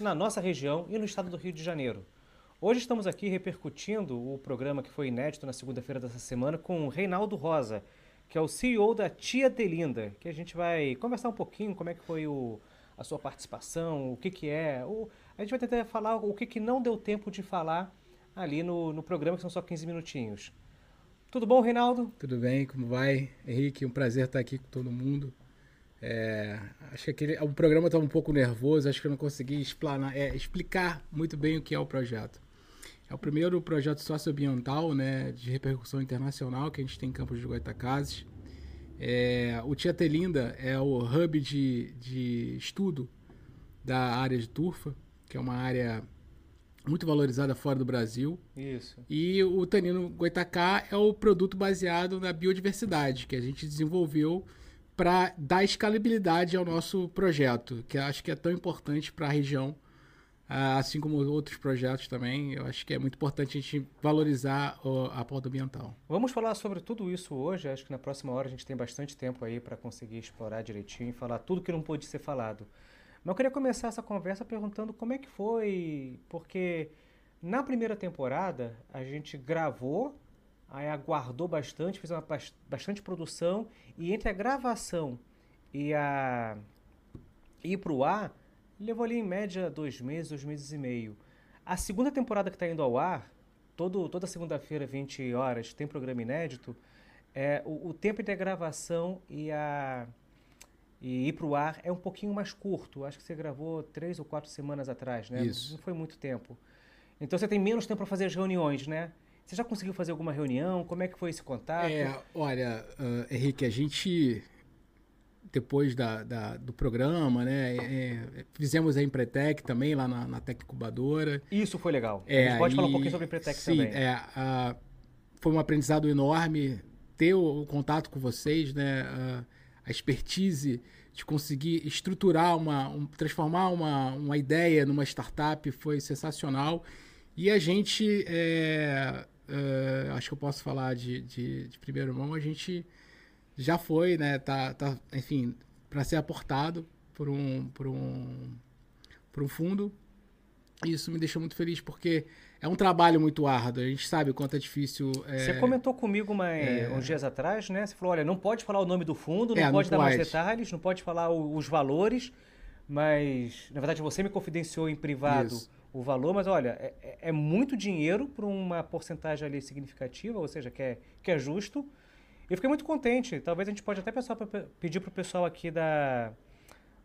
na nossa região e no estado do Rio de Janeiro. Hoje estamos aqui repercutindo o programa que foi inédito na segunda-feira dessa semana com o Reinaldo Rosa, que é o CEO da Tia Delinda, que a gente vai conversar um pouquinho como é que foi o, a sua participação, o que, que é. O, a gente vai tentar falar o que, que não deu tempo de falar ali no, no programa, que são só 15 minutinhos. Tudo bom, Reinaldo? Tudo bem, como vai? Henrique, um prazer estar aqui com todo mundo. É, acho que aquele, o programa estava um pouco nervoso, acho que eu não consegui explanar, é, explicar muito bem o que é o projeto. É o primeiro projeto socioambiental né, de repercussão internacional que a gente tem em Campos de Goitacazes. É, o Tia Telinda é o hub de, de estudo da área de turfa, que é uma área muito valorizada fora do Brasil. Isso. E o Tanino Goitacá é o produto baseado na biodiversidade que a gente desenvolveu para dar escalabilidade ao nosso projeto, que acho que é tão importante para a região, ah, assim como outros projetos também. Eu acho que é muito importante a gente valorizar a pauta ambiental. Vamos falar sobre tudo isso hoje. Acho que na próxima hora a gente tem bastante tempo aí para conseguir explorar direitinho e falar tudo que não pôde ser falado. Mas eu queria começar essa conversa perguntando como é que foi, porque na primeira temporada a gente gravou, aí aguardou bastante, fez uma bastante produção e entre a gravação e a ir para o ar levou ali em média dois meses, dois meses e meio. A segunda temporada que está indo ao ar, todo, toda segunda-feira, 20 horas, tem programa inédito. É, o, o tempo entre a gravação e a e ir para o ar é um pouquinho mais curto. Acho que você gravou três ou quatro semanas atrás, né? Isso. Não foi muito tempo. Então você tem menos tempo para fazer as reuniões, né? Você já conseguiu fazer alguma reunião? Como é que foi esse contato? É, olha, uh, Henrique, a gente depois da, da, do programa, né? É, fizemos a Empretec também lá na, na Tec Incubadora. Isso foi legal. É, a gente pode e, falar um pouquinho sobre a Empretec sim, também. É, foi um aprendizado enorme ter o, o contato com vocês, né? Uh, a expertise de conseguir estruturar uma, um, transformar uma, uma ideia numa startup foi sensacional. E a gente, é, é, acho que eu posso falar de, de, de primeira mão, a gente já foi, né? Tá, tá, enfim, para ser aportado por um, por um, por um fundo. E isso me deixa muito feliz porque é um trabalho muito árduo. A gente sabe o quanto é difícil. É... Você comentou comigo uma, é... uns dias atrás, né? Você falou: olha, não pode falar o nome do fundo, não é, pode não dar pode. mais detalhes, não pode falar o, os valores, mas na verdade você me confidenciou em privado Isso. O valor, mas olha, é, é muito dinheiro para uma porcentagem ali significativa, ou seja, que é, que é justo. Eu fiquei muito contente. Talvez a gente pode até pra, pedir para o pessoal aqui da,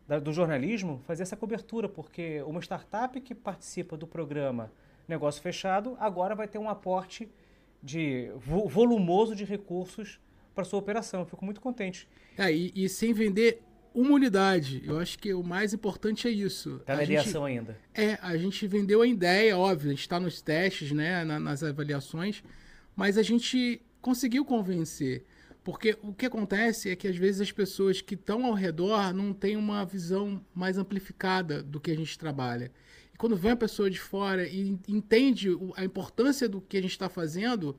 da, do jornalismo fazer essa cobertura, porque uma startup que participa do programa negócio fechado, agora vai ter um aporte de vo volumoso de recursos para sua operação. Eu fico muito contente. É, e, e, sem vender uma unidade. Eu acho que o mais importante é isso. Está na ideação ainda. É, a gente vendeu a ideia, óbvio, a gente está nos testes, né, na, nas avaliações, mas a gente conseguiu convencer. Porque o que acontece é que às vezes as pessoas que estão ao redor não têm uma visão mais amplificada do que a gente trabalha. E quando vem a pessoa de fora e entende a importância do que a gente está fazendo,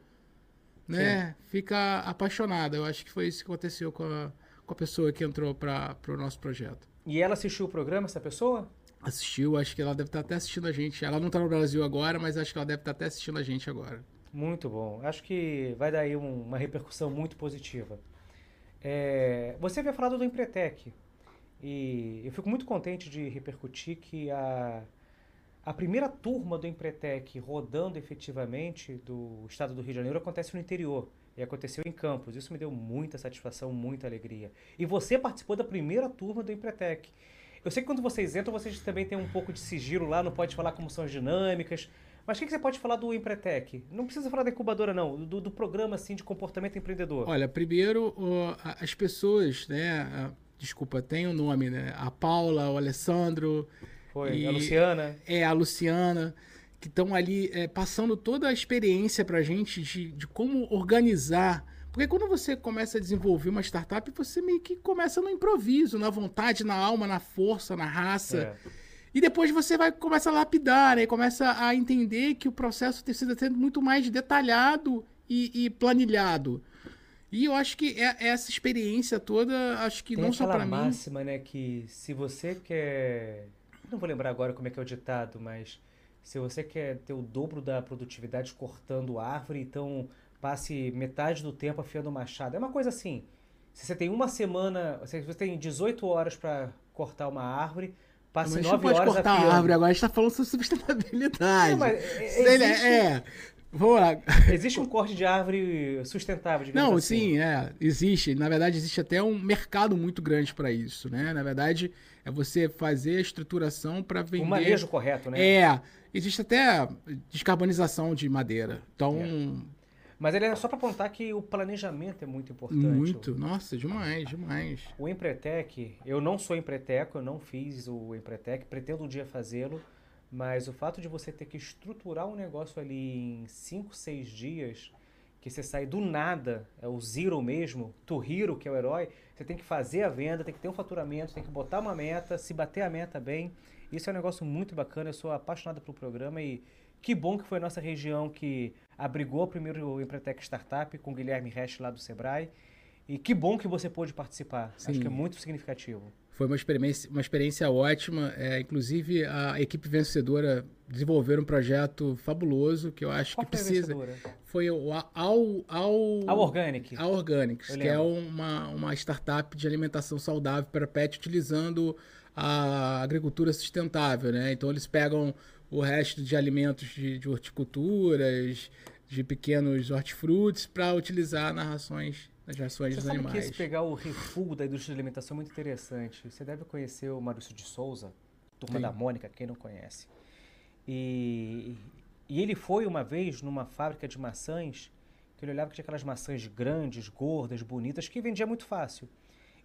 né, Sim. fica apaixonada. Eu acho que foi isso que aconteceu com a, com a pessoa que entrou para o nosso projeto. E ela assistiu o programa, essa pessoa? Assistiu, acho que ela deve estar até assistindo a gente. Ela não está no Brasil agora, mas acho que ela deve estar até assistindo a gente agora. Muito bom. Acho que vai dar aí um, uma repercussão muito positiva. É, você havia falado do Empretec. E eu fico muito contente de repercutir que a, a primeira turma do Empretec rodando efetivamente do estado do Rio de Janeiro acontece no interior. E aconteceu em Campos. Isso me deu muita satisfação, muita alegria. E você participou da primeira turma do Empretec. Eu sei que quando vocês entram, vocês também têm um pouco de sigilo lá, não pode falar como são as dinâmicas. Mas o que, que, você pode falar do Empretec? Não precisa falar da incubadora, não, do, do programa assim, de comportamento empreendedor. Olha, primeiro, uh, as pessoas, né? Desculpa, tem o um nome, né? A Paula, o Alessandro. Foi, e, a Luciana. É, a Luciana, que estão ali é, passando toda a experiência para a gente de, de como organizar. Porque quando você começa a desenvolver uma startup, você meio que começa no improviso, na vontade, na alma, na força, na raça. É. E depois você vai começa a lapidar, né? Começa a entender que o processo precisa ser muito mais detalhado e, e planilhado. E eu acho que é, essa experiência toda, acho que Tem não só para mim. máxima, né? Que se você quer Não vou lembrar agora como é que é o ditado, mas se você quer ter o dobro da produtividade cortando árvore, então passe metade do tempo afiando o machado. É uma coisa assim. Se você tem uma semana, se você tem 18 horas para cortar uma árvore, passe Mas a gente 9 pode horas cortar afiando. a árvore, agora a gente tá falando sobre sustentabilidade. Não, mas é- ele existe- é, é, vamos lá. Existe um corte de árvore sustentável, digamos Não, assim. sim, é, existe. Na verdade, existe até um mercado muito grande para isso, né? Na verdade, é você fazer a estruturação para vender. O manejo correto, né? É, existe até descarbonização de madeira. Então, Mas ele é só para apontar que o planejamento é muito importante. muito. Nossa, demais, demais. O Empretec, eu não sou empreteco, eu não fiz o Empretec, pretendo um dia fazê-lo, mas o fato de você ter que estruturar um negócio ali em 5, 6 dias, que você sai do nada, é o zero mesmo, to hero, que é o herói, você tem que fazer a venda, tem que ter um faturamento, tem que botar uma meta, se bater a meta bem. Isso é um negócio muito bacana, eu sou apaixonado pelo programa e que bom que foi a nossa região que abrigou o primeiro Empretec Startup com o Guilherme Resch lá do Sebrae. E que bom que você pôde participar. Acho Sim. que é muito significativo. Foi uma experiência, uma experiência ótima. É, inclusive, a equipe vencedora desenvolveu um projeto fabuloso que eu acho Qual que precisa. vencedora? Foi o a- ao, ao, A Organic. A Organics, que é uma, uma startup de alimentação saudável para pet utilizando a agricultura sustentável, né? Então eles pegam o resto de alimentos de, de horticulturas, de pequenos hortifrutis para utilizar nas rações, nas rações Você dos sabe que animais. esse pegar o refúgio da indústria de alimentação é muito interessante. Você deve conhecer o Maurício de Souza, turma Sim. da Mônica, quem não conhece. E, e ele foi uma vez numa fábrica de maçãs, que ele olhava que tinha aquelas maçãs grandes, gordas, bonitas, que vendia muito fácil.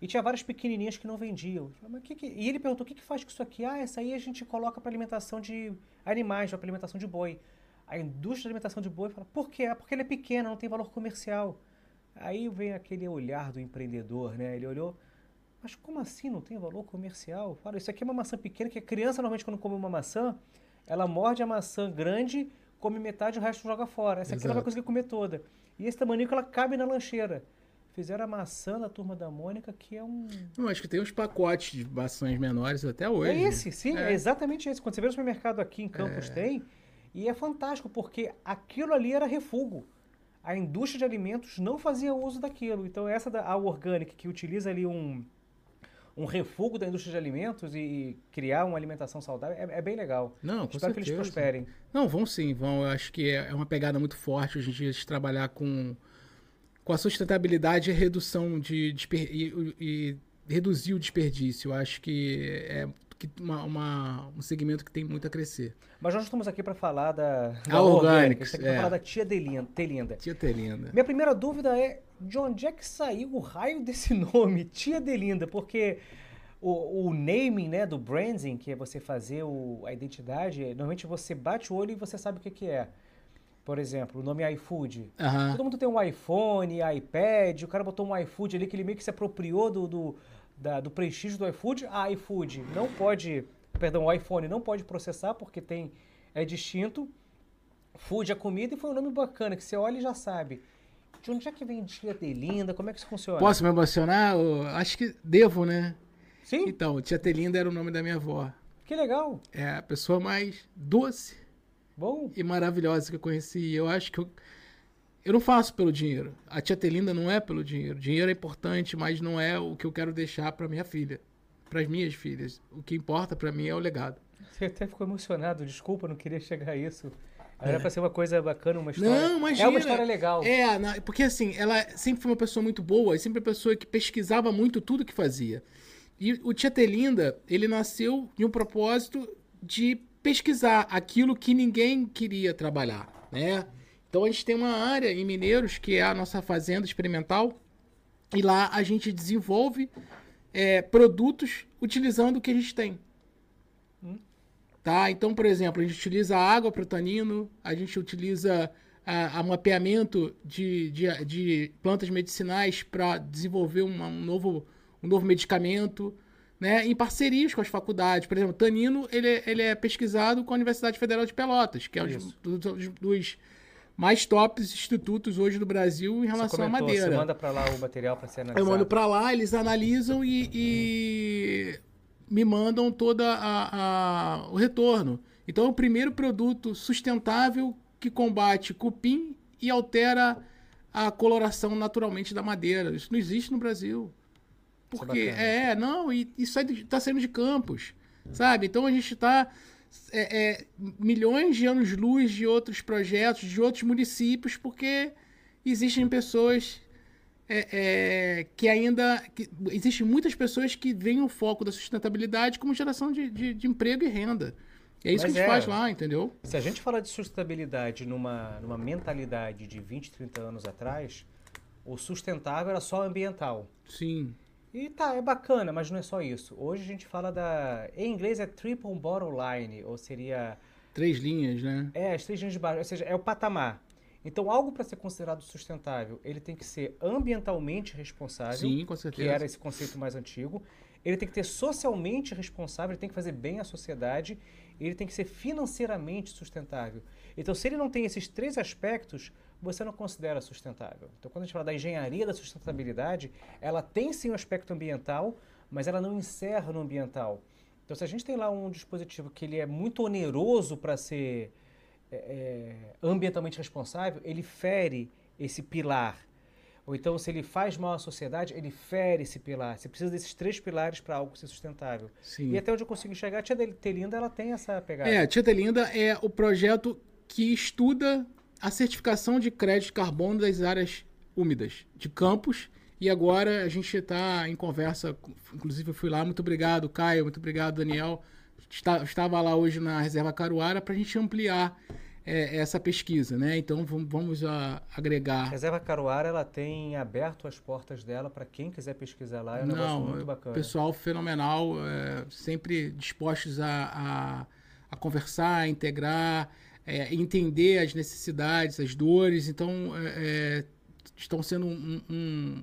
E tinha várias pequenininhas que não vendiam. "Mas que que-" E ele perguntou, o que, que faz com isso aqui? Ah, essa aí a gente coloca para alimentação de animais, para alimentação de boi. A indústria de alimentação de boi fala, por quê? Ah, porque ele é pequena, não tem valor comercial. Aí vem aquele olhar do empreendedor, né? Ele olhou, mas como assim não tem valor comercial? Fala, isso aqui é uma maçã pequena, que a criança normalmente quando come uma maçã, ela morde a maçã grande, come metade e o resto joga fora. Essa aqui ela vai Exato. conseguir comer toda. E esse tamaninho ela cabe na lancheira. Fizeram a maçã da turma da Mônica, que é um. Eu acho que tem uns pacotes de maçãs menores até hoje. É esse, sim, é. É. exatamente esse. Quando você vê no supermercado aqui em Campos tem, e é fantástico, porque aquilo ali era refúgio. A indústria de alimentos não fazia uso daquilo. Então essa da a Organic, que utiliza ali um, um refúgio da indústria de alimentos e, e criar uma alimentação saudável, é, é bem legal. Não, com Espero que certeza. eles prosperem. Não, vão sim, vão. Eu acho que é é uma pegada muito forte hoje em dia de trabalhar com, com a sustentabilidade e redução de desper, e, e reduzir o desperdício. Eu acho que é que uma, uma- um segmento que tem muito a crescer. Mas nós estamos aqui para falar da, da A Organic, Organics, a está aqui é. para falar da tia Delinda. Telinda. Tia Telinda. Minha primeira dúvida é de onde é que saiu o raio desse nome, Tia Delinda? Porque o, o naming, né, do branding, que é você fazer o- a identidade, normalmente você bate o olho e você sabe o que, que é. Por exemplo, o nome iFood. Aham. Todo mundo tem um iPhone, iPad, o cara botou um iFood ali que ele meio que se apropriou do, do, da- do prestígio do iFood. A iFood não pode, perdão, o iPhone não pode processar porque tem é distinto. Food é comida e foi um nome bacana que você olha e já sabe. De onde é que vem Tia Delinda? Como é que isso funciona? Posso me emocionar? Eu acho que devo, né? Sim? Então, Tia Telinda era o nome da minha avó. Que legal. É a pessoa mais doce Bom, e maravilhosa que eu conheci. Eu acho que eu, eu não faço pelo dinheiro. A tia Telinda não é pelo dinheiro. Dinheiro é importante, mas não é o que eu quero deixar para minha filha, para as minhas filhas. O que importa para mim é o legado. você até ficou emocionado. Desculpa, não queria chegar a isso. Era pra ser uma coisa bacana, uma história. Não, imagina. É uma história legal. É, na- porque assim, ela sempre foi uma pessoa muito boa, e sempre uma pessoa que pesquisava muito tudo que fazia. E o Tia Telinda, ele nasceu de um propósito de pesquisar aquilo que ninguém queria trabalhar, né? Então a gente tem uma área em Mineiros, que é a nossa fazenda experimental, e lá a gente desenvolve é, produtos utilizando o que a gente tem. Tá? Então, por exemplo, a gente utiliza água para o tanino, a gente utiliza a, a mapeamento de, de, de plantas medicinais para desenvolver uma- um, novo, um novo medicamento, né? em parcerias com as faculdades. Por exemplo, tanino ele, é- ele é pesquisado com a Universidade Federal de Pelotas, que é um dos- dos mais tops institutos hoje do Brasil em relação à comentou, madeira. Você manda pra lá o material pra ser analisado. Eu mando pra lá, eles analisam e, e me mandam todo o retorno. Então é o primeiro produto sustentável que combate cupim e altera a coloração naturalmente da madeira. Isso não existe no Brasil. É Porque é, é, não, e isso está saindo de campos, sabe? Então a gente está é, é, milhões de anos-luz de outros projetos, de outros municípios, porque existem pessoas é, é, que ainda. Que, existem muitas pessoas que veem o foco da sustentabilidade como geração de, de, de emprego e renda. É isso Mas que a gente é, faz lá, entendeu? Se a gente falar de sustentabilidade numa, numa mentalidade de 20, 30 anos atrás, o sustentável era só ambiental. Sim. E tá, é bacana, mas não é só isso. Hoje a gente fala da. Em inglês é triple bottom line, ou seria. Três linhas, né? É, as três linhas de baixo, ou seja, é o patamar. Então, algo para ser considerado sustentável, ele tem que ser ambientalmente responsável. Sim, com certeza. Que era esse conceito mais antigo. Ele tem que ter socialmente responsável, ele tem que fazer bem à sociedade. Ele tem que ser financeiramente sustentável. Então, se ele não tem esses três aspectos, você não considera sustentável. Então, quando a gente fala da engenharia da sustentabilidade, ela tem sim o um aspecto ambiental, mas ela não encerra no ambiental. Então, se a gente tem lá um dispositivo que ele é muito oneroso para ser é, é, ambientalmente responsável, ele fere esse pilar. Ou então, se ele faz mal à sociedade, ele fere esse pilar. Você precisa desses três pilares para algo ser sustentável. Sim. E até onde eu consigo enxergar, a Tia Telinda ela tem essa pegada. É, a Tia Telinda é o projeto que estuda a certificação de crédito de carbono das áreas úmidas de campos. E agora a gente está em conversa, inclusive eu fui lá, muito obrigado, Caio, muito obrigado, Daniel estava lá hoje na Reserva Caruara para a gente ampliar é, essa pesquisa, né? Então vamos, vamos a, agregar. A Reserva Caruara ela tem aberto as portas dela para quem quiser pesquisar lá. É um Não, negócio muito bacana. Pessoal fenomenal, é, sempre dispostos a, a, a, conversar, a integrar, é, entender as necessidades, as dores. Então é, é, estão sendo um, um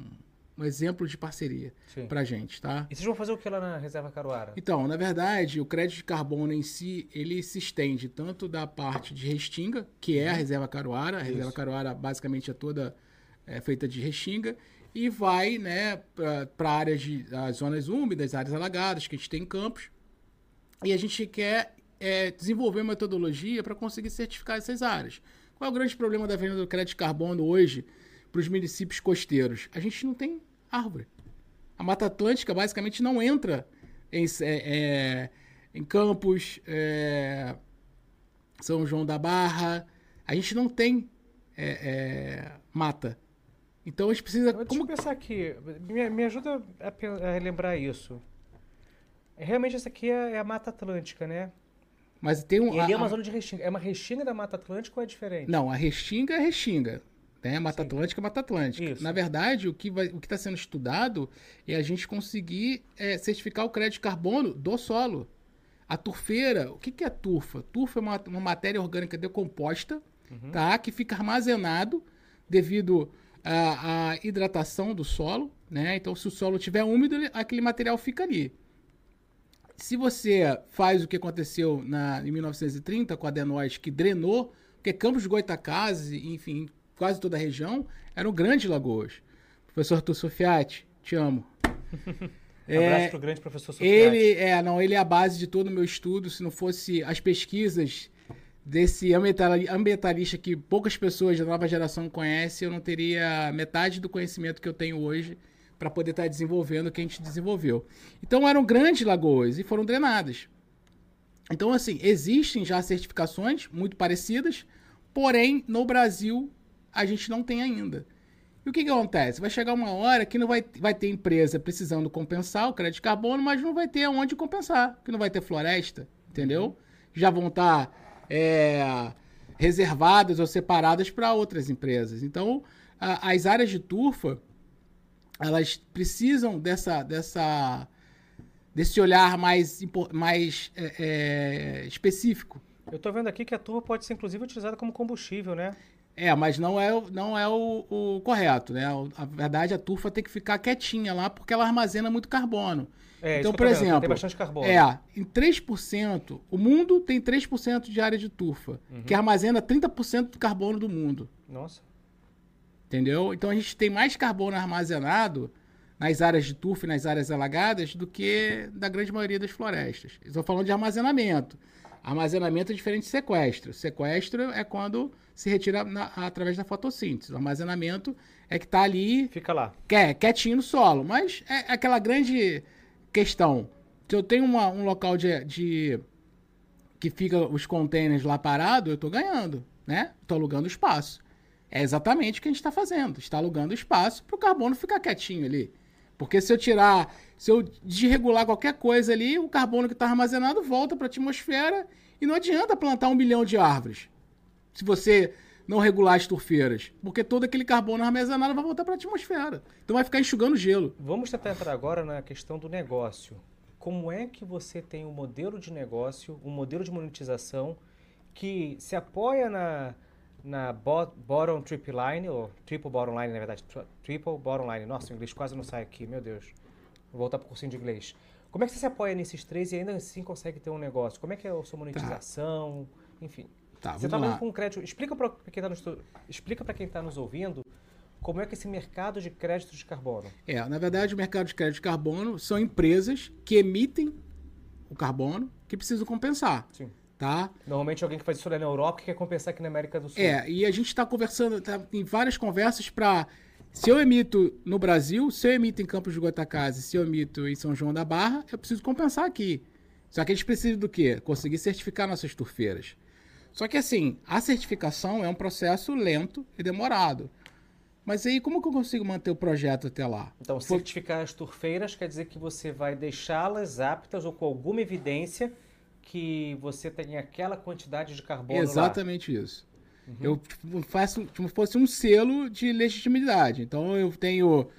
um exemplo de parceria para gente, tá? E vocês vão fazer o que lá na Reserva Caruara? Então, na verdade, o crédito de carbono em si, ele se estende tanto da parte de Restinga, que é a uhum. Reserva Caruara, a Isso. Reserva Caruara basicamente é toda é, feita de Restinga, e vai né, para áreas de as zonas úmidas, áreas alagadas que a gente tem em campos, e a gente quer é, desenvolver uma metodologia para conseguir certificar essas áreas. Qual é o grande problema da venda do crédito de carbono hoje para os municípios costeiros? A gente não tem árvore. A Mata Atlântica basicamente não entra em, é, é, em Campos, é, São João da Barra. A gente não tem é, é, mata. Então a gente precisa. Deixa como... eu pensar aqui. Me, me ajuda a, a lembrar isso. Realmente essa aqui é, é a Mata Atlântica, né? Mas tem um. E ele a, é uma zona de restinga. É uma restinga da Mata Atlântica ou é diferente? Não, a restinga é restinga. Né? Mata Sim. Atlântica, Mata Atlântica. Isso. Na verdade, o que está sendo estudado é a gente conseguir é, certificar o crédito de carbono do solo. A turfeira, o que, que é turfa? Turfa é uma, uma matéria orgânica decomposta, uhum. tá? que fica armazenado devido à, à, hidratação do solo. Né? Então, se o solo estiver úmido, aquele material fica ali. Se você faz o que aconteceu na, em 1930 com a Adenóis, que drenou, porque Campos de Goitacazes, enfim, quase toda a região, eram grandes lagoas. Professor Arthur Sofiati, te amo. é, Abraço pro grande professor Sofiati. Ele é, não, ele é a base de todo o meu estudo. Se não fosse as pesquisas desse ambientalista que poucas pessoas da nova geração conhecem, eu não teria metade do conhecimento que eu tenho hoje para poder estar tá desenvolvendo o que a gente desenvolveu. Então eram grandes lagoas e foram drenadas. Então, assim, existem já certificações muito parecidas, porém, no Brasil, a gente não tem ainda. E o que, que acontece? Vai chegar uma hora que não vai, vai ter empresa precisando compensar o crédito de carbono, mas não vai ter aonde compensar, que não vai ter floresta, entendeu? Já vão estar tá, é, reservadas ou separadas para outras empresas. Então, a, as áreas de turfa, elas precisam dessa, dessa, desse olhar mais, mais é, é, específico. Eu estou vendo aqui que a turfa pode ser, inclusive, utilizada como combustível, né? É, mas não é, não é o, o correto, né? A verdade, a turfa tem que ficar quietinha lá porque ela armazena muito carbono. É, então, por exemplo, tem bastante carbono. É, em 3%, o mundo tem 3% de área de turfa, uhum. que armazena 30% do carbono do mundo. Nossa. Entendeu? Então a gente tem mais carbono armazenado nas áreas de turf e nas áreas alagadas do que da grande maioria das florestas. Estou falando de armazenamento. Armazenamento é diferente de sequestro. Sequestro é quando se retira na, através da fotossíntese. O armazenamento é que está ali. Fica lá. Quer, quietinho no solo. Mas é aquela grande questão. Se eu tenho uma, um local de, de. que fica os containers lá parados, eu estou ganhando. né? Estou alugando espaço. É exatamente o que a gente está fazendo. Está alugando espaço para o carbono ficar quietinho ali. Porque se eu tirar, se eu desregular qualquer coisa ali, o carbono que está armazenado volta para a atmosfera e não adianta plantar um milhão de árvores. Se você não regular as turfeiras, porque todo aquele carbono armazenado vai voltar para a atmosfera. Então vai ficar enxugando gelo. Vamos tentar entrar agora na questão do negócio. Como é que você tem um modelo de negócio, um modelo de monetização que se apoia na, na bottom triple line, ou triple bottom line, na verdade, triple bottom line. Nossa, o inglês quase não sai aqui, meu Deus. Vou voltar para o cursinho de inglês. Como é que você se apoia nesses três e ainda assim consegue ter um negócio? Como é que é a sua monetização? Tá. Enfim. Tá, você trabalha com crédito. Explica para quem está nos, explica quem está nos ouvindo como é que esse mercado de crédito de carbono. É, na verdade, o mercado de crédito de carbono são empresas que emitem o carbono que precisam compensar. Sim. Tá? Normalmente alguém que faz isso lá na Europa que quer compensar aqui na América do Sul. É, e a gente está conversando, tá, em várias conversas para se eu emito no Brasil, se eu emito em Campos de Goitacazes, se eu emito em São João da Barra, eu preciso compensar aqui. Só que a gente precisa do quê? Conseguir certificar nossas turfeiras. Só que assim, a certificação é um processo lento e demorado. Mas aí, como que eu consigo manter o projeto até lá? Então, certificar as turfeiras quer dizer que você vai deixá-las aptas ou com alguma evidência que você tem aquela quantidade de carbono Exatamente lá. isso. Uhum. Eu tipo, faço como se fosse um selo de legitimidade. Então, eu tenho,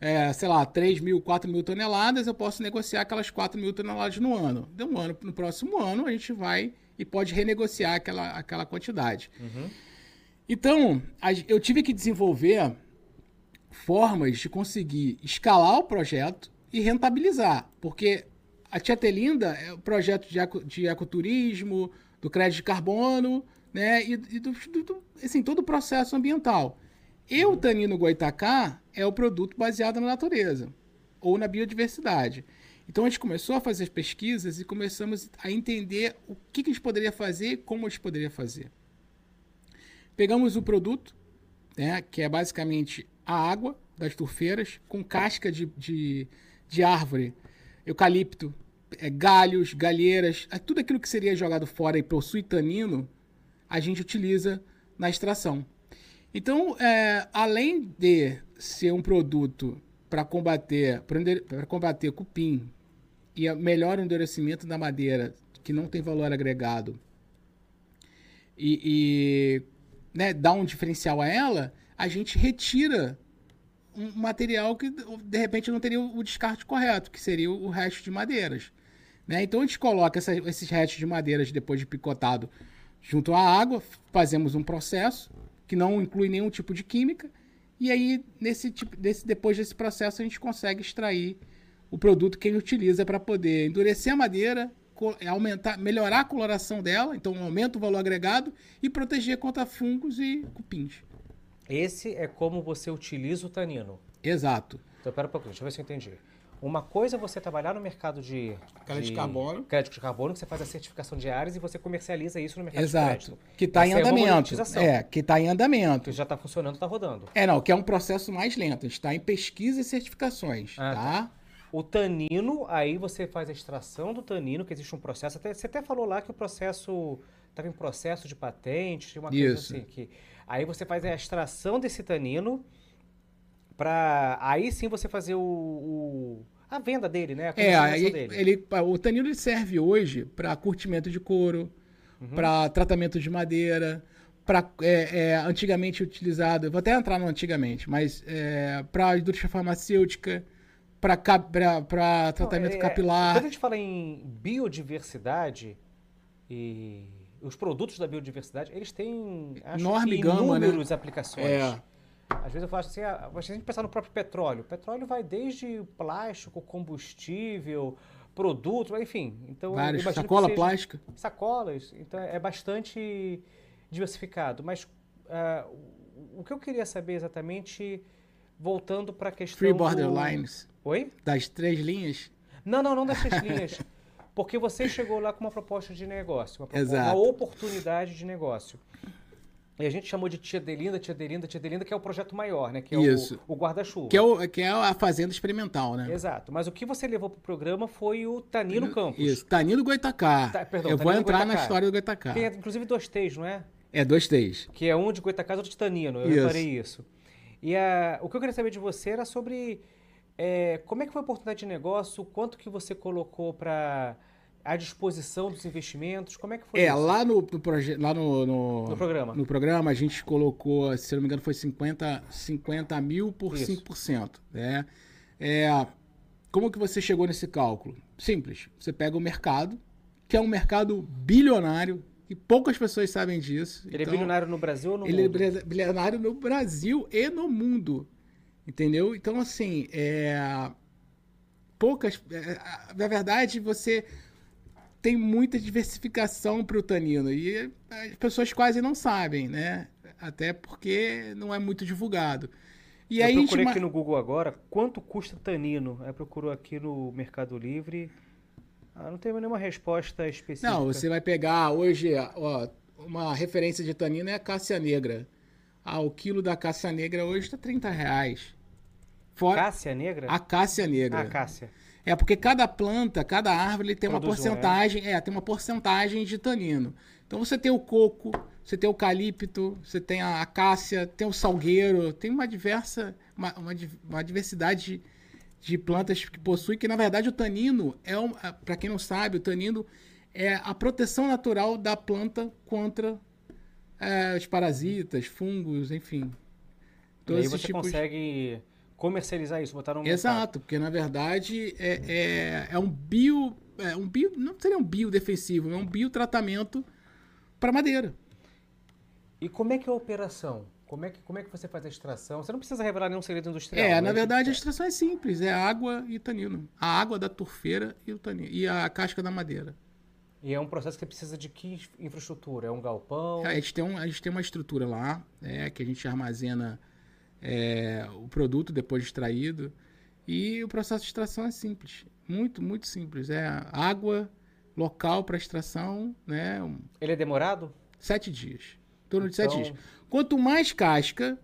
é, sei lá, 3 mil, 4 mil toneladas, eu posso negociar aquelas 4 mil toneladas no ano. De um ano no próximo ano, a gente vai e pode renegociar aquela, aquela quantidade. Uhum. Então, eu tive que desenvolver formas de conseguir escalar o projeto e rentabilizar, porque a Tia Telinda é um projeto de, eco, de ecoturismo, do crédito de carbono, né, e, e do, do, assim, todo o processo ambiental. E o Tanino Goitacá é o produto baseado na natureza, ou na biodiversidade. Então a gente começou a fazer as pesquisas e começamos a entender o que, que a gente poderia fazer e como a gente poderia fazer. Pegamos o produto, né, que é basicamente a água das turfeiras com casca de, de, de árvore, eucalipto, galhos, galheiras, é, tudo aquilo que seria jogado fora e possui tanino, a gente utiliza na extração. Então, é, além de ser um produto para combater, para combater cupim, e melhor endurecimento da madeira, que não tem valor agregado, e, e né, dá um diferencial a ela, a gente retira um material que de repente não teria o descarte correto, que seria o resto de madeiras. Né? Então a gente coloca essa, esses restos de madeiras depois de picotado junto à água, fazemos um processo que não inclui nenhum tipo de química, e aí nesse tipo, desse, depois desse processo a gente consegue extrair o produto que ele utiliza para poder endurecer a madeira, aumentar, melhorar a coloração dela, então aumenta o valor agregado e proteger contra fungos e cupins. Esse é como você utiliza o tanino. Exato. Então, pera um pouquinho, deixa eu ver se eu entendi. Uma coisa é você trabalhar no mercado de crédito de, carbono, crédito de carbono, que você faz a certificação de áreas e você comercializa isso no mercado Exato. de crédito. Que está em é andamento. É, que está em andamento. Que já está funcionando, está rodando. É, não, que é um processo mais lento. A gente está em pesquisa e certificações, ah, tá? tá? O tanino, aí você faz a extração do tanino, que existe um processo. Até, você até falou lá que o processo estava em processo de patente, tinha uma coisa Isso. assim. Que, aí você faz a extração desse tanino para aí sim você fazer o, o a venda dele, né? A é, aí, dele. Ele, o tanino ele serve hoje para curtimento de couro, uhum. para tratamento de madeira, para é, é, antigamente utilizado, vou até entrar no antigamente, mas é, para indústria farmacêutica, para tratamento Não, é, capilar. Quando a gente fala em biodiversidade e os produtos da biodiversidade, eles têm acho enorme gama, né? aplicações. É. Às vezes eu falo assim, ah, a gente pensar no próprio petróleo. O petróleo vai desde plástico, combustível, produto, enfim. Então, Vários, sacola plástica. Sacolas. Então é bastante diversificado. Mas uh, o que eu queria saber exatamente voltando para a questão Free do- Borderlines. Oi? Das três linhas. Não, não, não das três linhas. Porque você chegou lá com uma proposta de negócio, uma, Exato. uma oportunidade de negócio. E a gente chamou de Tia Delinda, Tia Delinda, Tia Delinda, que é o projeto maior, né? Que é o- Isso. o, guarda-chuva. Que é, o, que é a fazenda experimental, né? Exato. Mas o que você levou pro programa foi o Tanino Campos. Isso. Tanino Goitacá. Tá, perdão, Eu vou entrar na Goitacá. história do Goitacá. Tem inclusive dois T's, não é? É, dois T's. Que é um de Goitacás e outro de Tanino. Eu Isso. reparei isso. E a, o que eu queria saber de você era sobre é, como é que foi a oportunidade de negócio, o quanto que você colocou para à disposição dos investimentos, como é que foi É, isso? lá no, no lá no, no, No programa. no programa a gente colocou, se não me engano, foi 50, 50 mil por Isso. 5%. Né? É, como que você chegou nesse cálculo? Simples. Você pega o mercado, que é um mercado bilionário, e poucas pessoas sabem disso. Ele é Então, bilionário no Brasil ou no Ele mundo? é bre- bilionário no Brasil e no mundo. Entendeu? Então, assim, é, poucas. é, na verdade, você tem muita diversificação para o tanino. E as pessoas quase não sabem, né? Até porque não é muito divulgado. E eu aí a gente procurei ma- aqui no Google agora quanto custa tanino. Aí procurou aqui no Mercado Livre. Ah, não tem nenhuma resposta específica. Não, você vai pegar hoje, ó, uma referência de tanino é a cássia negra. Ah, o quilo da cássia negra hoje está 30 reais. Fora Cássia negra? a cássia negra. Ah, Cássia. É porque cada planta, cada árvore tem uma Produz um, porcentagem, é, tem uma porcentagem de tanino. Então você tem o coco, você tem o eucalipto, você tem a acácia, tem o salgueiro, tem uma diversa, uma, uma uma diversidade de, de plantas que possui que na verdade o tanino é um, para quem não sabe, o tanino é a proteção natural da planta contra é, os parasitas, fungos, enfim. E Todos aí esses você tipos- consegue comercializar isso, botar no mercado. Exato, porque na verdade é, é, é um bio. É um bio. Não seria um biodefensivo, é um biotratamento para madeira. E como é que é a operação? Como é que, como é que você faz a extração? Você não precisa revelar nenhum segredo industrial. É, na mas- verdade a extração é simples, é água e tanino. A água da turfeira e o tanino. E a casca da madeira. E é um processo que precisa de que infraestrutura? É um galpão? A gente tem, um, a gente tem uma estrutura lá, é, que a gente armazena é, o produto depois de extraído. E o processo de extração é simples. Muito, muito simples. É água local para extração, né? Ele é demorado? Sete dias. Em torno de sete Então- dias. Quanto mais casca,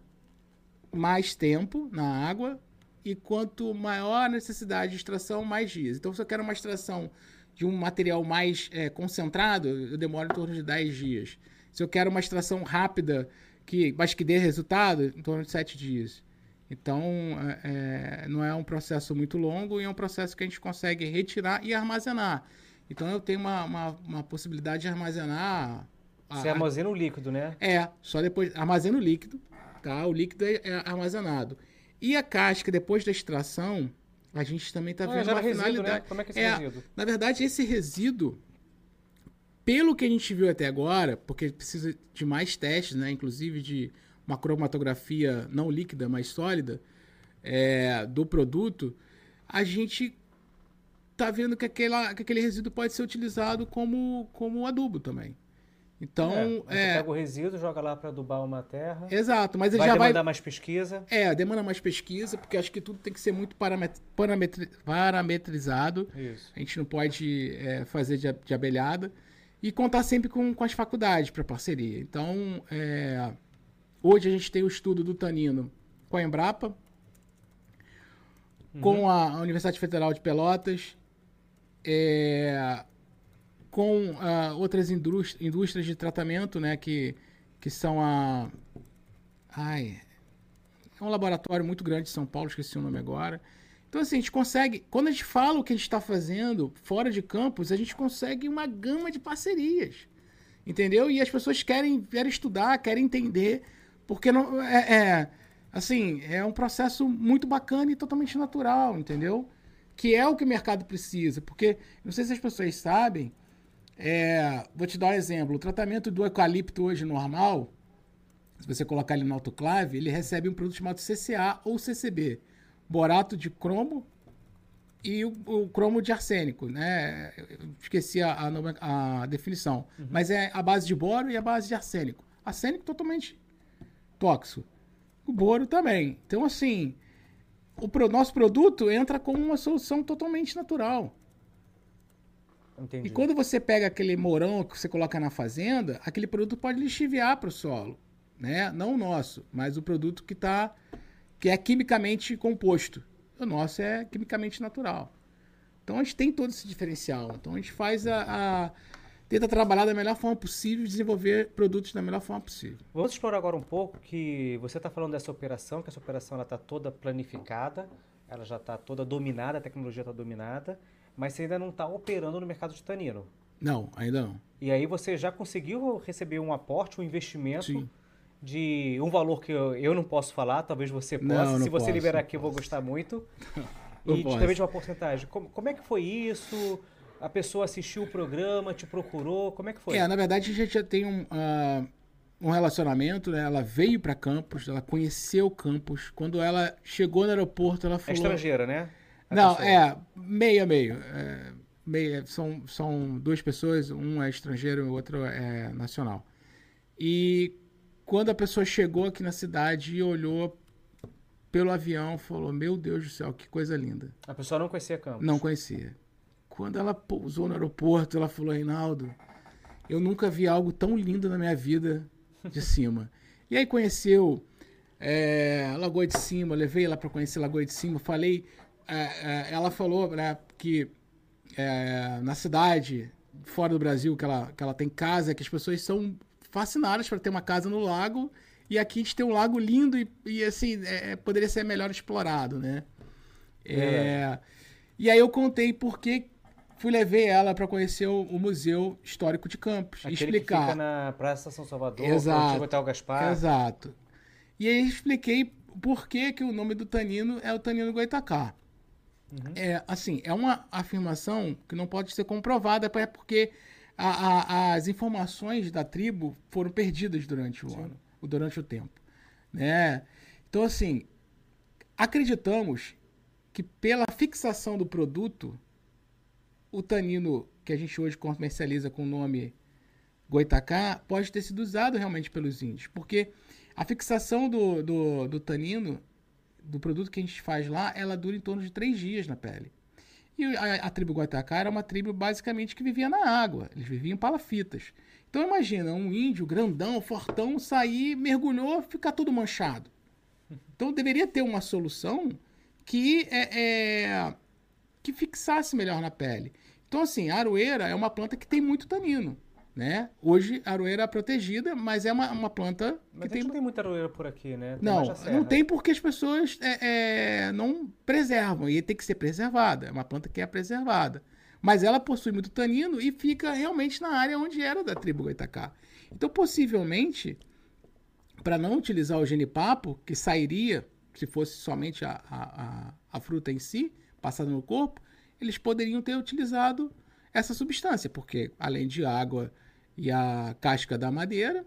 mais tempo na água. E quanto maior a necessidade de extração, mais dias. Então, se eu quero uma extração de um material mais é, concentrado, eu demoro em torno de 10 dias. Se eu quero uma extração rápida, que, mas que dê resultado, em torno de 7 dias. Então, é, é, não é um processo muito longo e é um processo que a gente consegue retirar e armazenar. Então, eu tenho uma, uma, uma possibilidade de armazenar. Você a- armazena o líquido, né? é, só depois. Armazena o líquido, tá? O líquido é, é armazenado. E a casca, depois da extração, a gente também tá Ah, vendo uma resíduo, finalidade. né? Como é que é esse É, resíduo? Na verdade, esse resíduo, pelo que a gente viu até agora, porque precisa de mais testes, né? Inclusive de uma cromatografia não líquida, mas sólida, é, do produto, a gente tá vendo que, aquela, que aquele resíduo pode ser utilizado como, como adubo também. Então, É, você é, pega o resíduo, joga lá para adubar uma terra. exato, mas ele vai já vai demandar mais pesquisa. é, demanda mais pesquisa, porque acho que tudo tem que ser muito paramet- parametri- parametrizado. Isso. A gente não pode é, fazer de abelhada. E contar sempre com, com as faculdades para parceria. Então, é, hoje a gente tem o estudo do Tanino com a Embrapa, com a Universidade Federal de Pelotas, é, com ah, outras indúst- indústrias de tratamento, né, que, que são a. Ai, é um laboratório muito grande de São Paulo, esqueci o nome agora. Então, assim, a gente consegue. Quando a gente fala o que a gente está fazendo fora de campus, a gente consegue uma gama de parcerias. Entendeu? E as pessoas querem, querem estudar, querem entender, porque não é, é, assim, é um processo muito bacana e totalmente natural, entendeu? Que é o que o mercado precisa. Porque, não sei se as pessoas sabem, é, vou te dar um exemplo. O tratamento do eucalipto hoje normal, se você colocar ele no autoclave, ele recebe um produto chamado CCA ou CCB. Borato de cromo e o, o cromo de arsênico, né? Eu esqueci a, a a definição. Mas é a base de boro e a base de arsênico. Arsênico totalmente tóxico. O boro também. Então, assim, o pro, nosso produto entra como uma solução totalmente natural. Entendi. E quando você pega aquele morão que você coloca na fazenda, aquele produto pode lixiviar para o solo, né? Não o nosso, mas o produto que tá que é quimicamente composto. O nosso é quimicamente natural. Então a gente tem todo esse diferencial. Então a gente faz a, a tenta trabalhar da melhor forma possível, desenvolver produtos da melhor forma possível. Vamos explorar agora um pouco que você está falando dessa operação, que essa operação está toda planificada, ela já está toda dominada, a tecnologia está dominada, mas você ainda não está operando no mercado de tanino. Não, ainda não. E aí você já conseguiu receber um aporte, um investimento Sim. De um valor que eu, eu não posso falar, talvez você possa. Não, não Se você posso, liberar aqui, eu vou gostar muito. Não e posso. também de uma porcentagem. Como, como é que foi isso? A pessoa assistiu o programa, te procurou? Como é que foi? É, na verdade a gente já tem um, ah, um relacionamento, né? Ela veio para Campos, ela conheceu Campos. Quando ela chegou no aeroporto, ela É falou. estrangeira, né? A Não, pessoa. é, meio a meio. É, meio são, são duas pessoas, um é estrangeiro e o outro é nacional. E quando a pessoa chegou aqui na cidade e olhou pelo avião, falou: Meu Deus do céu, que coisa linda. A pessoa não conhecia Campos. Não conhecia. Quando ela pousou no aeroporto, ela falou: Reinaldo, eu nunca vi algo tão lindo na minha vida de cima. e aí conheceu é, Lagoa de Cima, levei ela para conhecer Lagoa de Cima. Falei, é, é, ela falou né, que na cidade, fora do Brasil, que ela, que ela tem casa, que as pessoas são fascinadas para ter uma casa no lago. E aqui a gente tem um lago lindo e, e, assim, é, poderia ser melhor explorado, né? É, e aí eu contei por que fui levei ela para conhecer o, o Museu Histórico de Campos. e Aquele explicar. que fica na Praça São Salvador, Exato. no Hotel Gaspar. Exato. E aí expliquei por que, que o nome do tanino é o tanino goitacá. Uhum. É, assim, é uma afirmação que não pode ser comprovada, é porque a- a- as informações da tribo foram perdidas durante o ano, durante o tempo, né? Então, assim, acreditamos que pela fixação do produto, o tanino que a gente hoje comercializa com o nome goitacá pode ter sido usado realmente pelos índios, porque a fixação do, do, do tanino, do produto que a gente faz lá, ela dura em torno de três dias na pele. E a, a tribo Guatacá era uma tribo basicamente que vivia na água, eles viviam em palafitas. Então imagina um índio grandão, fortão, sair, mergulhou, ficar todo manchado. Então deveria ter uma solução que é, é, que fixasse melhor na pele. Então assim, a aroeira é uma planta que tem muito tanino, né? Hoje a aroeira é protegida, mas é uma, uma planta Mas que tem não tem muita aroeira por aqui, né? Tem não, não tem porque as pessoas é, é, não preservam. E tem que ser preservada. É uma planta que é preservada. Mas ela possui muito tanino e fica realmente na área onde era da tribo Goitacá. Então, possivelmente, para não utilizar o genipapo, que sairia se fosse somente a, a, a, a fruta em si, passada no corpo, eles poderiam ter utilizado essa substância, porque além de água e a casca da madeira,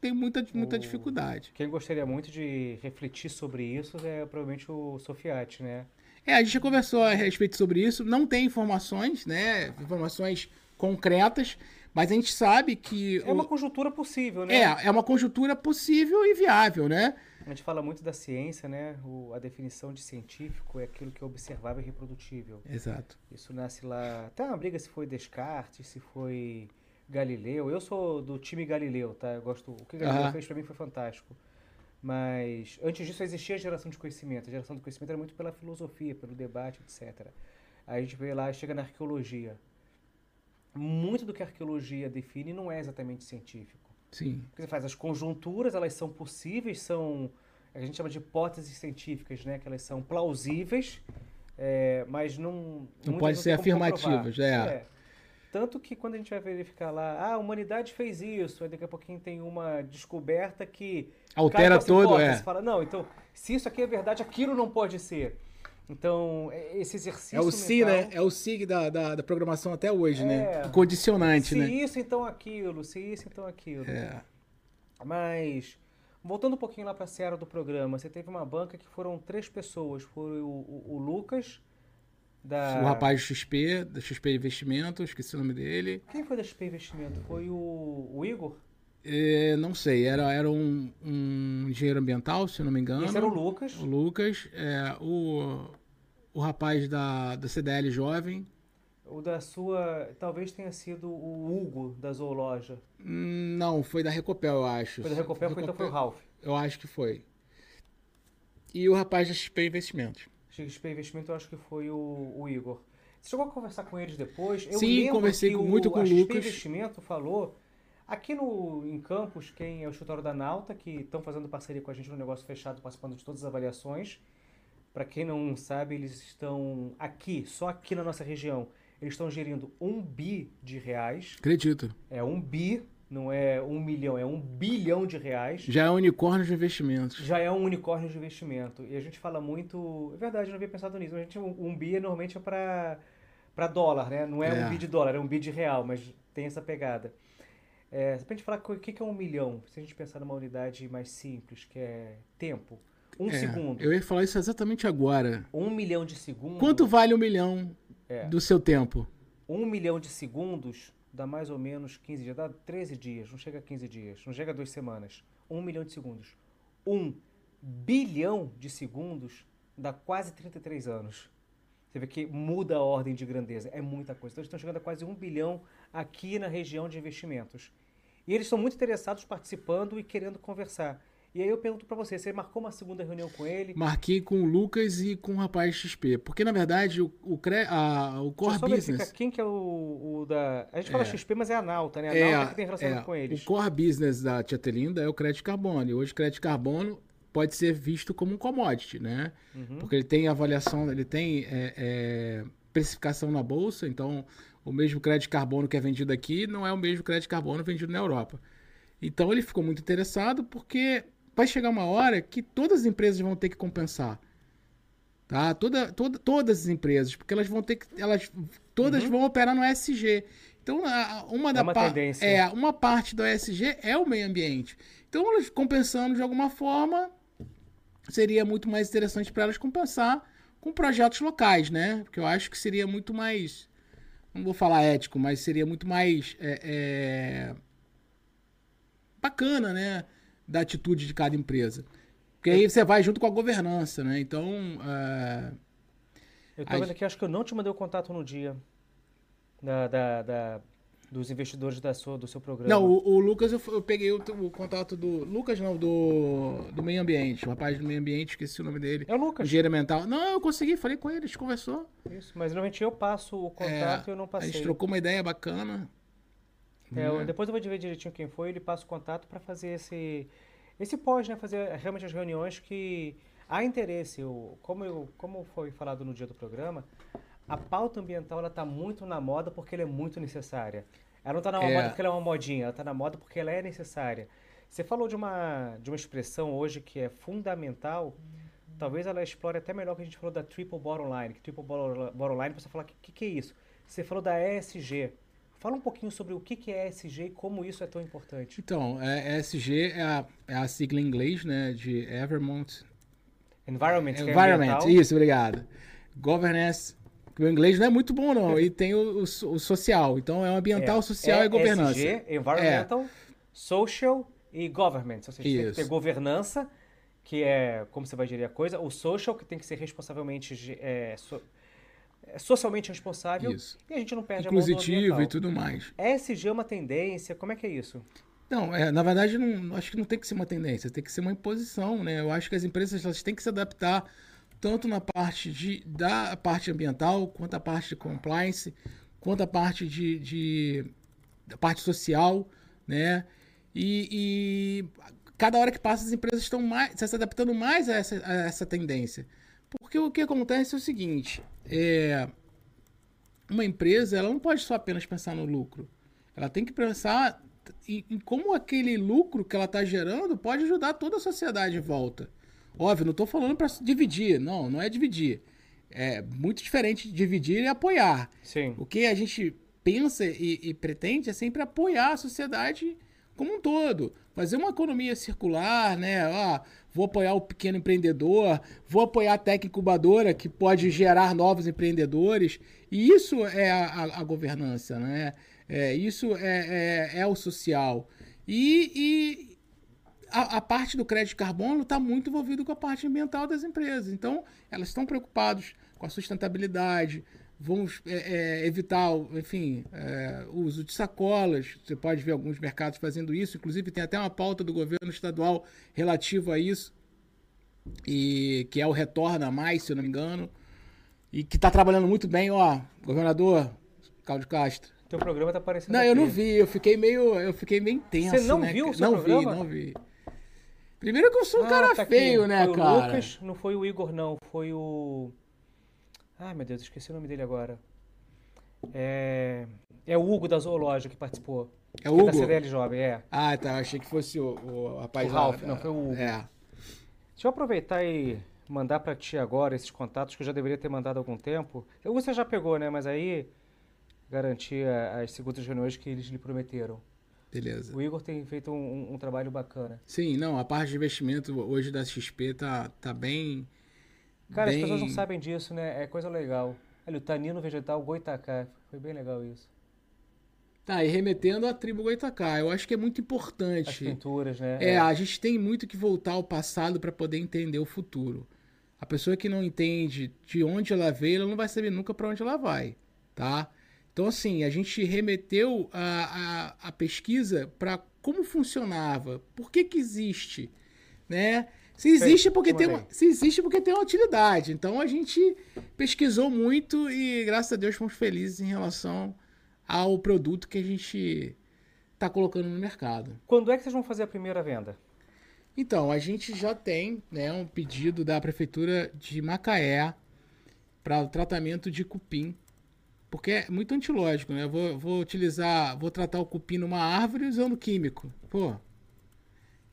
tem muita, muita O- dificuldade. Quem gostaria muito de refletir sobre isso é provavelmente o Sofiati, né? É, a gente já conversou a respeito sobre isso. Não tem informações, né? Informações concretas, mas a gente sabe que. É uma o- conjuntura possível, né? é, é uma conjuntura possível e viável, né? A gente fala muito da ciência, né? O- a definição de científico é aquilo que é observável e reprodutível. Exato. Isso nasce lá. Até uma briga se foi Descartes, se foi Galileu. Eu sou do time Galileu, tá? Eu gosto. O que Galileu Aham. fez pra mim foi fantástico. Mas antes disso existia a geração de conhecimento. A geração de conhecimento era muito pela filosofia, pelo debate, etc. Aí a gente vê lá e chega na arqueologia. Muito do que a arqueologia define não é exatamente científico. Sim. O que você faz? As conjunturas, elas são possíveis, são. A gente chama de hipóteses científicas, né? Que elas são plausíveis, é, mas não. Não pode ser afirmativas, é. Tanto que quando a gente vai verificar lá, ah, a humanidade fez isso, aí daqui a pouquinho tem uma descoberta que. Altera todo, é. Você fala, não, então, se isso aqui é verdade, aquilo não pode ser. Então, é- esse exercício. É o SIG, mental- né? É o SIG da, da, da programação até hoje, É. né? O condicionante, Se né? isso, então aquilo, se isso, então aquilo. É. Mas, voltando um pouquinho lá para a seara do programa, você teve uma banca que foram três pessoas. Foi o, o- o Lucas, da... O rapaz do XP, da XP Investimentos, esqueci o nome dele. Quem foi da XP Investimento? Foi o, o Igor? É, não sei, era, era um, um engenheiro ambiental, se não me engano. Esse era o Lucas. O Lucas, é, o, o rapaz da, da CDL jovem. O da sua. Talvez tenha sido o Hugo da Zoologia. Hum, Não, foi da Recopel, eu acho. Foi da Recopel, foi, então foi o Ralph. Eu acho que foi. E o rapaz da XP Investimentos. XP Investimento, eu acho que foi o, o Igor. Você chegou a conversar com eles depois? Eu Sim, conversei o, muito com a o XP Lucas. Investimento falou. Aqui no, em Campos, quem é o escritório da Nauta, que estão fazendo parceria com a gente no negócio fechado, participando de todas as avaliações. Para quem não sabe, eles estão aqui, só aqui na nossa região, eles estão gerindo um bi de reais. Acredito. É um bi, não é um milhão, é um bilhão de reais. Já é unicórnio de investimentos. Já é um unicórnio de investimento. E a gente fala muito. É verdade, eu não havia pensado nisso. A gente, um um bi normalmente é para dólar, né? Não é, É. um bi de dólar, é um bi de real, mas tem essa pegada. É, pra gente falar o que que é um milhão, se a gente pensar numa unidade mais simples, que é tempo. Um É, segundo. Eu ia falar isso exatamente agora. Um milhão de segundos. Quanto vale um milhão É. do seu tempo? Um milhão de segundos dá mais ou menos 15 dias, dá 13 dias, não chega a 15 dias, não chega a duas semanas. Um milhão de segundos. Um bilhão de segundos dá quase 33 anos. Você vê que muda a ordem de grandeza, é muita coisa. Então eles estão chegando a quase um bilhão aqui na região de investimentos. E eles estão muito interessados, participando e querendo conversar. E aí eu pergunto pra você, você marcou uma segunda reunião com ele? Marquei com o Lucas e com o rapaz XP. Porque, na verdade, o, o, cre- a- o Core Business. quem que é o, o da... A gente fala É. XP, mas é a Nauta, né? A É, Nauta que tem relacionamento é, com eles. O core business da Tia Telinda é o crédito carbono. E hoje, crédito carbono pode ser visto como um commodity, né? Uhum. Porque ele tem avaliação, ele tem é, é, precificação na bolsa. Então, o mesmo crédito carbono que é vendido aqui não é o mesmo crédito carbono vendido na Europa. Então, ele ficou muito interessado porque vai chegar uma hora que todas as empresas vão ter que compensar. Tá? Toda, toda, todas as empresas, porque elas vão ter que. Elas, todas vão operar no ESG. Então, a- uma da uma tendência. É, uma parte do ESG é o meio ambiente. Então, elas compensando de alguma forma, seria muito mais interessante para elas compensar com projetos locais, né? Porque eu acho que seria muito mais. Não vou falar ético, mas seria muito mais. é, é, bacana, né? Da atitude de cada empresa. Porque aí você vai junto com a governança, né? Então. é, Eu tô vendo aqui, acho que eu não te mandei o contato no dia da, da- da- dos investidores da sua, do seu programa. Não, o, o Lucas, eu, eu peguei o, o contato do. Lucas não, do, do meio ambiente. O rapaz do meio ambiente, esqueci o nome dele. É o Lucas. Engenheiro mental. Não, eu consegui, falei com ele, a gente conversou. Isso, mas normalmente eu passo o contato e eu não A passei. gente trocou uma ideia bacana. É, eu- né? depois eu vou ver direitinho quem foi, ele passa o contato para fazer esse esse pós, né, fazer realmente as reuniões que há interesse. Eu, como eu, como foi falado no dia do programa, a pauta ambiental ela tá muito na moda porque ela é muito necessária. Ela não está na É. moda porque ela é uma modinha, ela está na moda porque ela é necessária. Você falou de uma de uma expressão hoje que é fundamental. Talvez ela explore até melhor que a gente falou da triple bottom line. Que triple bottom line, você falar, o que, que é isso? Você falou da ESG. Fala um pouquinho sobre o que é ESG e como isso é tão importante. Então, é, ESG é a, é a sigla em inglês, né? De Evermont. Environment, é Environment, ambiental. isso, obrigado. Governance. que O inglês não é muito bom, não. E tem o, o o social. Então é o ambiental, É, social e governança. ESG, Environmental, Social e Government. Ou seja, tem que Isso. ter governança, que é como você vai gerir a coisa. O social, que tem que ser responsavelmente... É, so- é socialmente responsável. Isso. E a gente não perde a mão Inclusitivo e tudo mais. ESG é uma tendência, como é que é isso? Não, é, na verdade, não, acho que não tem que ser uma tendência, tem que ser uma imposição, né? Eu acho que as empresas elas têm que se adaptar tanto na parte de, da parte ambiental, quanto a parte de compliance, quanto a parte de, de da parte social, né? E, e cada hora que passa as empresas estão mais, se adaptando mais a essa, a essa tendência. Porque o que acontece é o seguinte, é, uma empresa ela não pode só apenas pensar no lucro. Ela tem que pensar em, em como aquele lucro que ela está gerando pode ajudar toda a sociedade em volta. Óbvio, não estou falando para dividir, não, não é dividir. É muito diferente de dividir e apoiar. Sim. O que a gente pensa e, e pretende é sempre apoiar a sociedade como um todo. Fazer uma economia circular, né? Ah, vou apoiar o pequeno empreendedor, vou apoiar a tech incubadora que pode gerar novos empreendedores. E isso é a, a- governança, né? É, isso é, é, é o social. E, e a, a, parte do crédito de carbono está muito envolvida com a parte ambiental das empresas. Então, elas estão preocupadas com a sustentabilidade, vamos é, é, evitar, enfim, é, o uso de sacolas. Você pode ver alguns mercados fazendo isso. Inclusive, tem até uma pauta do governo estadual relativa a isso, e que é o Retorna Mais, se eu não me engano, e que está trabalhando muito bem. Ó, governador Cláudio Castro. Teu programa está aparecendo Não, aqui. eu não vi. Eu fiquei meio, eu fiquei meio intenso, Você não né? viu o seu Não programa? vi, não vi. Primeiro que eu sou um ah, cara tá feio, né, foi cara? O Lucas, não foi o Igor, não. Foi o... Ai, meu Deus, esqueci o nome dele agora. É, é o Hugo da Zoológica que participou. É o Hugo? É da CDL Jovem, é. Ah, tá. Achei que fosse o, o rapaz o Ralph, não, foi o Hugo. É. Deixa eu aproveitar e mandar para ti agora esses contatos que eu já deveria ter mandado há algum tempo. Você já pegou, né? Mas aí garantir as segundas reuniões que eles lhe prometeram. Beleza. O Igor tem feito um, um, um, trabalho bacana. Sim, não, a parte de investimento hoje da XP tá, tá bem Cara, bem... as pessoas não sabem disso, né? É coisa legal. Olha, o tanino vegetal goitacá. Foi bem legal isso. Tá, e remetendo à tribo Goitacá, eu acho que é muito importante. As pinturas, né? É, é. a gente tem muito que voltar ao passado para poder entender o futuro. A pessoa que não entende de onde ela veio, ela não vai saber nunca para onde ela vai, tá? Então, assim, a gente remeteu a, a, a pesquisa para como funcionava, por que que existe, né? Se existe, porque tem uma, se existe porque tem uma utilidade. Então a gente pesquisou muito e, graças a Deus, fomos felizes em relação ao produto que a gente está colocando no mercado. Quando é que vocês vão fazer a primeira venda? Então, a gente já tem né, um pedido da Prefeitura de Macaé para o tratamento de cupim. Porque é muito antilógico, né? vou, vou utilizar, vou tratar o cupim numa árvore usando químico. Pô,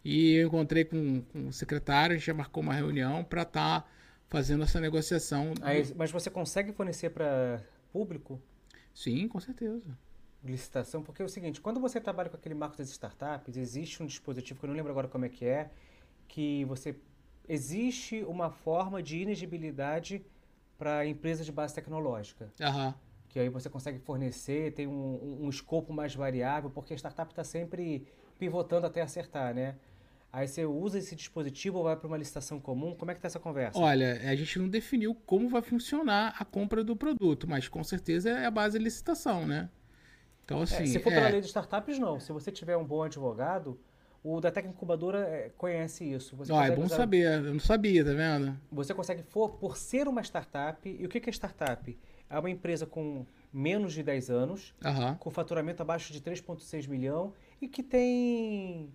e eu encontrei com, com o secretário, a gente já marcou uma reunião para estar tá fazendo essa negociação. Aí, mas você consegue fornecer para público? Sim, com certeza. Licitação, porque é o seguinte, quando você trabalha com aquele marco das startups, existe um dispositivo, que eu não lembro agora como é que é, que você existe uma forma de inegibilidade para empresas de base tecnológica. Uhum. Que aí você consegue fornecer, tem um, um, um escopo mais variável, porque a startup está sempre pivotando até acertar, né? Aí você usa esse dispositivo ou vai para uma licitação comum? Como é que está essa conversa? Olha, a gente não definiu como vai funcionar a compra do produto, mas com certeza é a base de licitação, né? Então, assim. É, se for é... pela lei de startups, não. Se você tiver um bom advogado, o da Técnica Incubadora é, conhece isso. Você ah, é bom usar... saber. Eu não sabia, tá vendo? Você consegue, for, por ser uma startup, e o que é startup? É uma empresa com menos de 10 anos, uhum. com faturamento abaixo de 3,6 milhão e que tem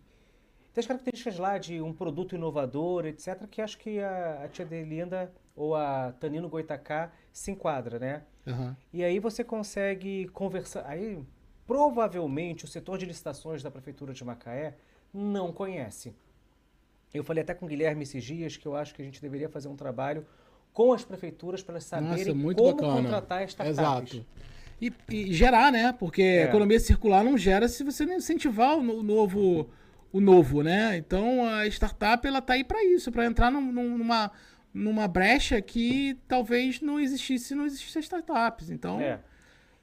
tem as características lá de um produto inovador, etc., que acho que a, a tia Delinda ou a Tanino Goitacá se enquadra, né? Uhum. E aí você consegue conversar. Aí, provavelmente, o setor de licitações da Prefeitura de Macaé não conhece. Eu falei até com o Guilherme esses dias que eu acho que a gente deveria fazer um trabalho com as prefeituras para elas saberem Nossa, como bacana. contratar startups. Exato. E, e, gerar, né? Porque é. a economia circular não gera se você não incentivar o novo o novo, né? Então a startup ela tá aí para isso, para entrar num, numa numa brecha que talvez não existisse se não existissem startups. Então é.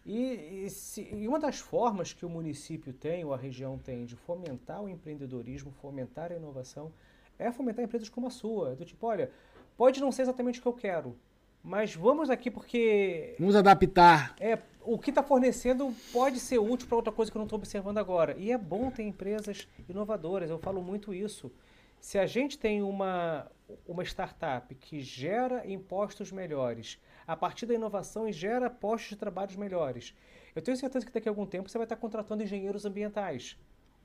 E, e, se, e, uma das formas que o município tem, ou a região tem, de fomentar o empreendedorismo, fomentar a inovação, é fomentar empresas como a sua. Do tipo, olha, pode não ser exatamente o que eu quero, mas vamos aqui porque. Vamos adaptar. É, o que está fornecendo pode ser útil para outra coisa que eu não estou observando agora. E é bom ter empresas inovadoras, eu falo muito isso. Se a gente tem uma, uma startup que gera impostos melhores, a partir da inovação e gera postos de trabalho melhores, eu tenho certeza que daqui a algum tempo você vai estar contratando engenheiros ambientais.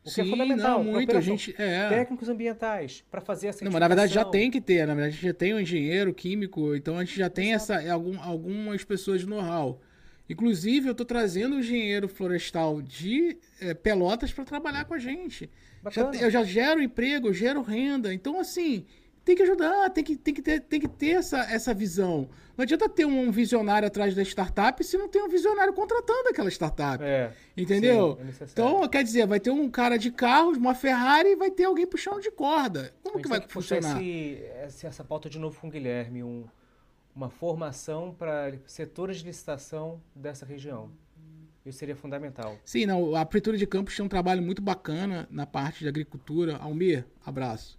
O Sim, que é fundamental. Não, muito. A gente, é. Técnicos ambientais para fazer essa Não, mas na verdade já tem que ter. Na verdade, a gente já tem um engenheiro químico, então a gente já tem essa, algum, algumas pessoas de know-how. Inclusive, eu estou trazendo o engenheiro florestal de é, Pelotas para trabalhar com a gente. Já, eu já gero emprego, gero renda. Então, assim, tem que ajudar, tem que, tem que, ter, tem que ter essa, essa visão. Não adianta ter um visionário atrás da startup se não tem um visionário contratando aquela startup. É, entendeu? Sim, é então, quer dizer, vai ter um cara de carros, uma Ferrari e vai ter alguém puxando de corda. Como que vai funcionar? Esse, essa pauta de novo com o Guilherme, um uma formação para setores de licitação dessa região. Isso seria fundamental. Sim, não, a Prefeitura de Campos tem um trabalho muito bacana na parte de agricultura. Almir, abraço.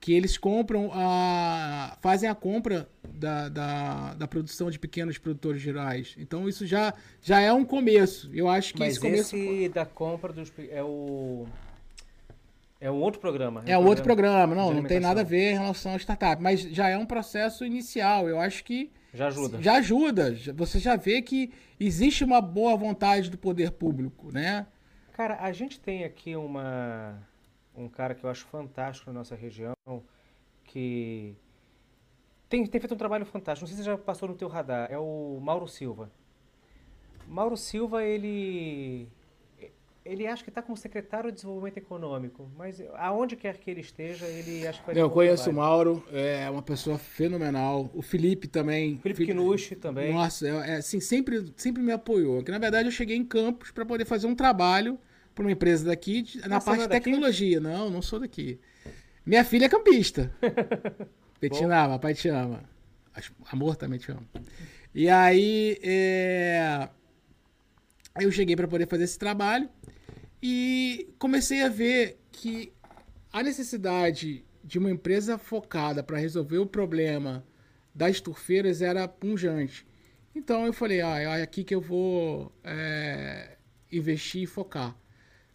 Que eles compram a. fazem a compra da, da, da produção de pequenos produtores rurais. Então isso já, já é um começo. Eu acho que Mas esse começo. esse da compra dos. É o. É um outro programa. É um outro programa, não, não tem nada a ver em relação ao startup, mas já é um processo inicial. Eu acho que Já ajuda. já ajuda. Você já vê que existe uma boa vontade do poder público, né? Cara, a gente tem aqui uma um cara que eu acho fantástico na nossa região, que tem, tem feito um trabalho fantástico. Não sei se já passou no teu radar. É o Mauro Silva. Mauro Silva, ele ele acha que está como secretário de Desenvolvimento Econômico, mas aonde quer que ele esteja, ele acha que vai Eu conheço o. Mauro, é uma pessoa fenomenal. O Felipe também. Felipe Knusch também. Nossa, é, é, assim, sempre, sempre me apoiou. Que na verdade eu cheguei em Campos para poder fazer um trabalho para uma empresa daqui de- na Ah, você parte é de tecnologia. Não, não sou daqui. Minha filha é campista. Betina, papai te ama. Amor também te ama. E aí, é... aí eu cheguei para poder fazer esse trabalho e comecei a ver que a necessidade de uma empresa focada para resolver o problema das turfeiras era punjante. Então eu falei, ah, é aqui que eu vou é, investir e focar.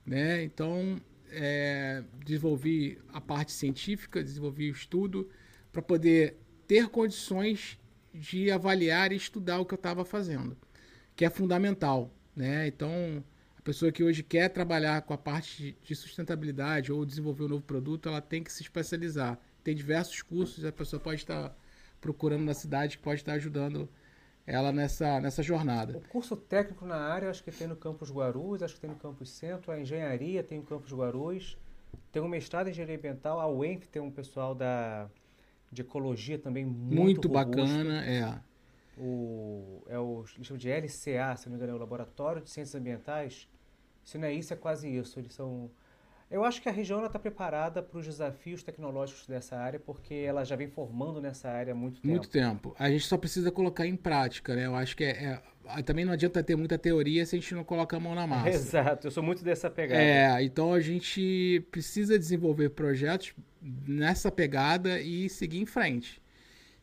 Né? Então é, desenvolvi a parte científica, desenvolvi o estudo para poder ter condições de avaliar e estudar o que eu estava fazendo, que é fundamental. Né? Então a pessoa que hoje quer trabalhar com a parte de sustentabilidade ou desenvolver um novo produto, ela tem que se especializar. Tem diversos cursos, a pessoa pode estar procurando na cidade que pode estar ajudando ela nessa, nessa jornada. O curso técnico na área, acho que tem no Campus Guarulhos, acho que tem no Campus Centro, a engenharia tem no Campus Guarulhos, tem um mestrado em engenharia ambiental, a UENF tem um pessoal da, de ecologia também muito, Muito, robusto. bacana, é. O, é o, eles chamam de LCA, se não me engano, é o Laboratório de Ciências Ambientais. Se não é isso, é quase isso. Eles são... Eu acho que a região está preparada para os desafios tecnológicos dessa área, porque ela já vem formando nessa área há muito tempo. Muito tempo. A gente só precisa colocar em prática, né? Eu acho que é, é- Também não adianta ter muita teoria se a gente não coloca a mão na massa. Exato, eu sou muito dessa pegada. É, então a gente precisa desenvolver projetos nessa pegada e seguir em frente.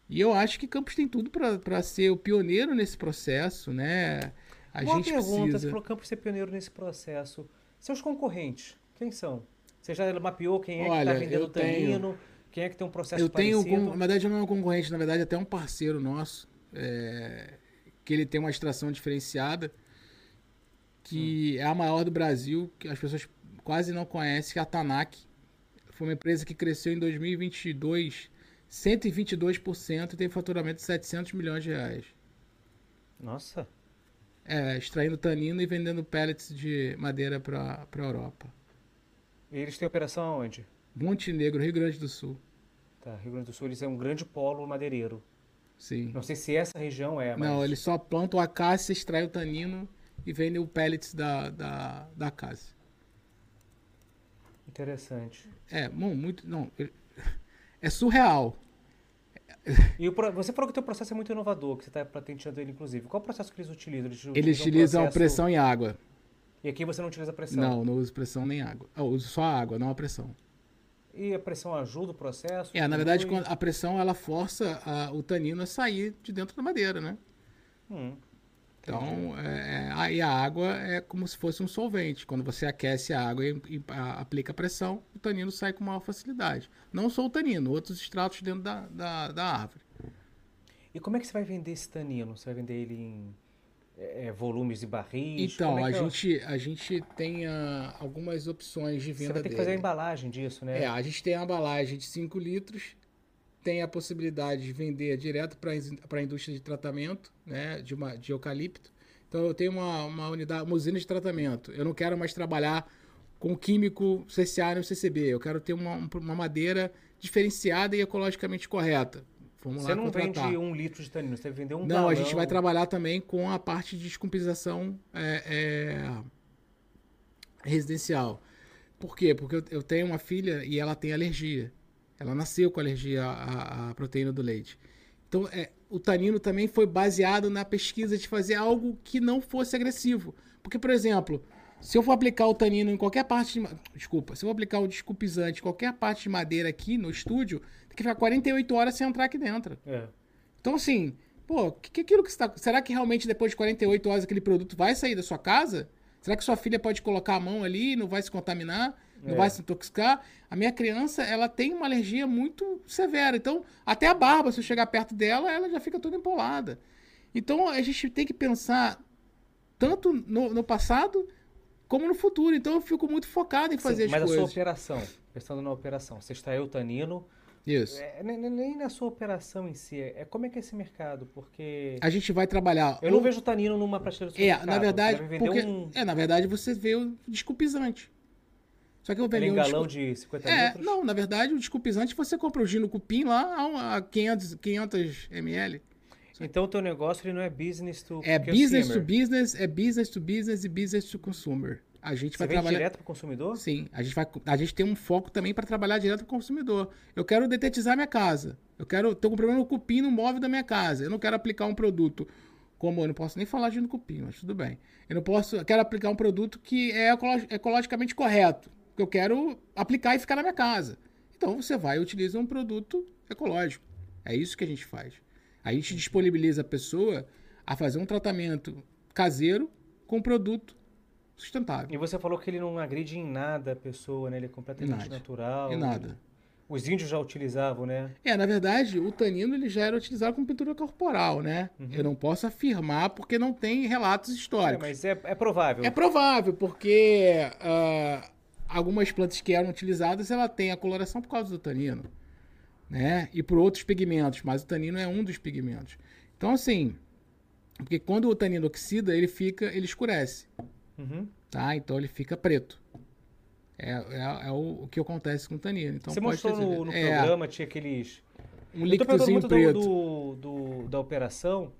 E eu acho que Campos tem tudo para ser o pioneiro nesse processo, né? A Uma gente pergunta, você precisa. falou Campos ser pioneiro nesse processo. Seus concorrentes, quem são? Você já mapeou quem é que Olha, está vendendo eu tenho- tanino? Quem é que tem um processo Eu tenho, parecido? com- na verdade, não é um concorrente, na verdade, até um parceiro nosso, é, que ele tem uma extração diferenciada, que é a maior do Brasil, que as pessoas quase não conhecem, que é a Tanak. Foi uma empresa que cresceu em 2022 122% e tem faturamento de 700 milhões de reais. Nossa, É, extraindo tanino e vendendo pellets de madeira para a Europa. e eles têm operação aonde? Montenegro, Rio Grande do Sul. Tá, Rio Grande do Sul, eles é um grande polo madeireiro. Sim. Não sei se essa região é, mas... Não, eles só plantam a acácia, extraem o tanino e vendem o pellets da, da, da acácia. Interessante. É, bom, muito. Não, é surreal. E o você falou que o teu processo é muito inovador, que você está patenteando ele, inclusive. Qual o processo que eles utilizam? Eles, Eles utilizam processo- pressão e água. E aqui você não utiliza pressão. Não, não uso pressão nem água. Eu uso só a água, não a pressão. E a pressão ajuda o processo? É, na verdade, quando a pressão ela força a- o tanino a sair de dentro da madeira, né? Hum, Então, é, é, aí a água é como se fosse um solvente. Quando você aquece a água e, e a- aplica pressão, o tanino sai com maior facilidade. Não só o tanino, outros extratos dentro da, da, da árvore. E como é que você vai vender esse tanino? Você vai vender ele em é, é, volumes e barris? Então, é a que é? gente, a gente tem ah, algumas opções de Você venda vai ter que dele. fazer a embalagem disso, né? É, a gente tem a embalagem de 5 litros, tem a possibilidade de vender direto para a indústria de tratamento, né, de, uma, de eucalipto. Então eu tenho uma, uma unidade, uma usina de tratamento. Eu não quero mais trabalhar com químico CCA no CCB. Eu quero ter uma, uma madeira diferenciada e ecologicamente correta. Vamos Você lá não contratar. vende um litro de tanino, você vai vender um Não, a gente galão. vai trabalhar também com a parte de descompensação é, é, residencial. Por quê? Porque eu, eu tenho uma filha e ela tem alergia. Ela nasceu com alergia à, à proteína do leite. Então, é, o tanino também foi baseado na pesquisa de fazer algo que não fosse agressivo. Porque, por exemplo, se eu for aplicar o tanino em qualquer parte de. Desculpa, se eu for aplicar o desculpizante em qualquer parte de madeira aqui no estúdio, tem que ficar 48 horas sem entrar aqui dentro. É. Então, assim, pô, que, que aquilo que você tá. Será que realmente depois de 48 horas aquele produto vai sair da sua casa? Será que sua filha pode colocar a mão ali e não vai se contaminar? Não É. vai se intoxicar? A minha criança, ela tem uma alergia muito severa. Então, até a barba, se eu chegar perto dela, ela já fica toda empolada. Então, a gente tem que pensar tanto no, no passado como no futuro. Então, eu fico muito focado em fazer Sim, mas as a sua coisas. operação, pensando na operação, você extraiu o tanino, Isso. é, nem, nem- na sua operação em si, é como é que é esse mercado, porque A gente vai trabalhar. eu não ou- vejo tanino numa prateleira do É, supermercado. na verdade, porque, um, é, na verdade você vê o desculpizante. Só que eu vender um galão desculp- de 50 É, litros. não, na verdade o desculpizante você compra o gino cupim lá a, um- a 500, 500 ml. Então o teu negócio ele não é business to É consumer. business to business, é business to business e business to consumer. A gente Você vai trabalhar direto para o consumidor? Sim, a gente vai a gente tem um foco também para trabalhar direto com o consumidor. Eu quero detetizar minha casa. Eu quero ter um problema no cupim no móvel da minha casa. Eu não quero aplicar um produto como eu não posso nem falar de no cupim, mas tudo bem. Eu não posso, eu quero aplicar um produto que é ecolo- ecologicamente correto, que eu quero aplicar e ficar na minha casa. Então você vai e utiliza um produto ecológico. É isso que a gente faz. A gente disponibiliza a pessoa a fazer um tratamento caseiro com produto sustentável. E você falou que ele não agride em nada a pessoa, né? Ele é completamente nada. natural. E nada. Os índios já utilizavam, né? É, na verdade, o tanino ele já era utilizado como pintura corporal, né? Eu não posso afirmar porque não tem relatos É, históricos. mas é, é provável. É provável, porque ah, algumas plantas que eram utilizadas, ela tem a coloração por causa do tanino, né? E por outros pigmentos, mas o tanino é um dos pigmentos. Então, assim, porque quando o tanino oxida, ele fica, ele escurece, Uhum. tá? Então ele fica preto. É, é, é o, o que acontece com o tanino. Então, você mostrou no, no é, programa, tinha aqueles. um líquidozinho preto. do, do- da operação,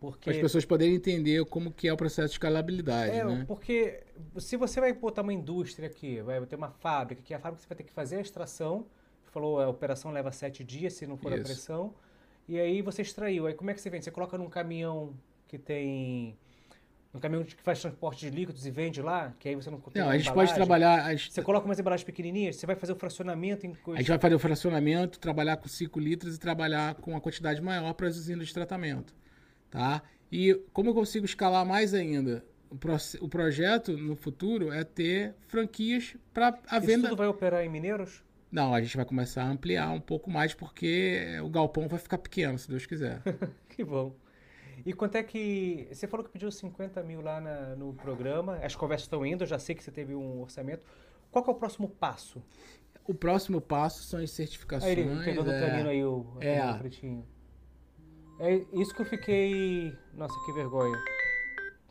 porque. Para as pessoas poderem entender como que é o processo de escalabilidade, É, né? porque se você vai botar uma indústria aqui, vai ter uma fábrica, que a fábrica você vai ter que fazer a extração. Falou, a operação leva sete dias, se não for a Isso. pressão. E aí você extraiu. Aí como é que você vende? Você coloca num caminhão que tem. Um caminhão que faz transporte de líquidos e vende lá, que aí você não tem Não, a gente pode trabalhar. Você coloca umas embalagens pequenininhas, você vai fazer o fracionamento em A coisas. gente vai fazer o fracionamento, trabalhar com 5 litros e trabalhar com uma quantidade maior para as usinas de tratamento. Tá? E como eu consigo escalar mais ainda? O, proce- o projeto no futuro é ter franquias para a Isso venda. tudo vai operar em Mineiros? Não, a gente vai começar a ampliar um pouco mais porque o galpão vai ficar pequeno, se Deus quiser. Que bom. E quanto é que. Você falou que pediu 50 mil lá na- no programa, as conversas estão indo, eu já sei que você teve um orçamento. Qual é o próximo passo? O próximo passo são as certificações. Aí ele é. canino aí, o, É. o pretinho. É isso que eu fiquei. Nossa, que vergonha.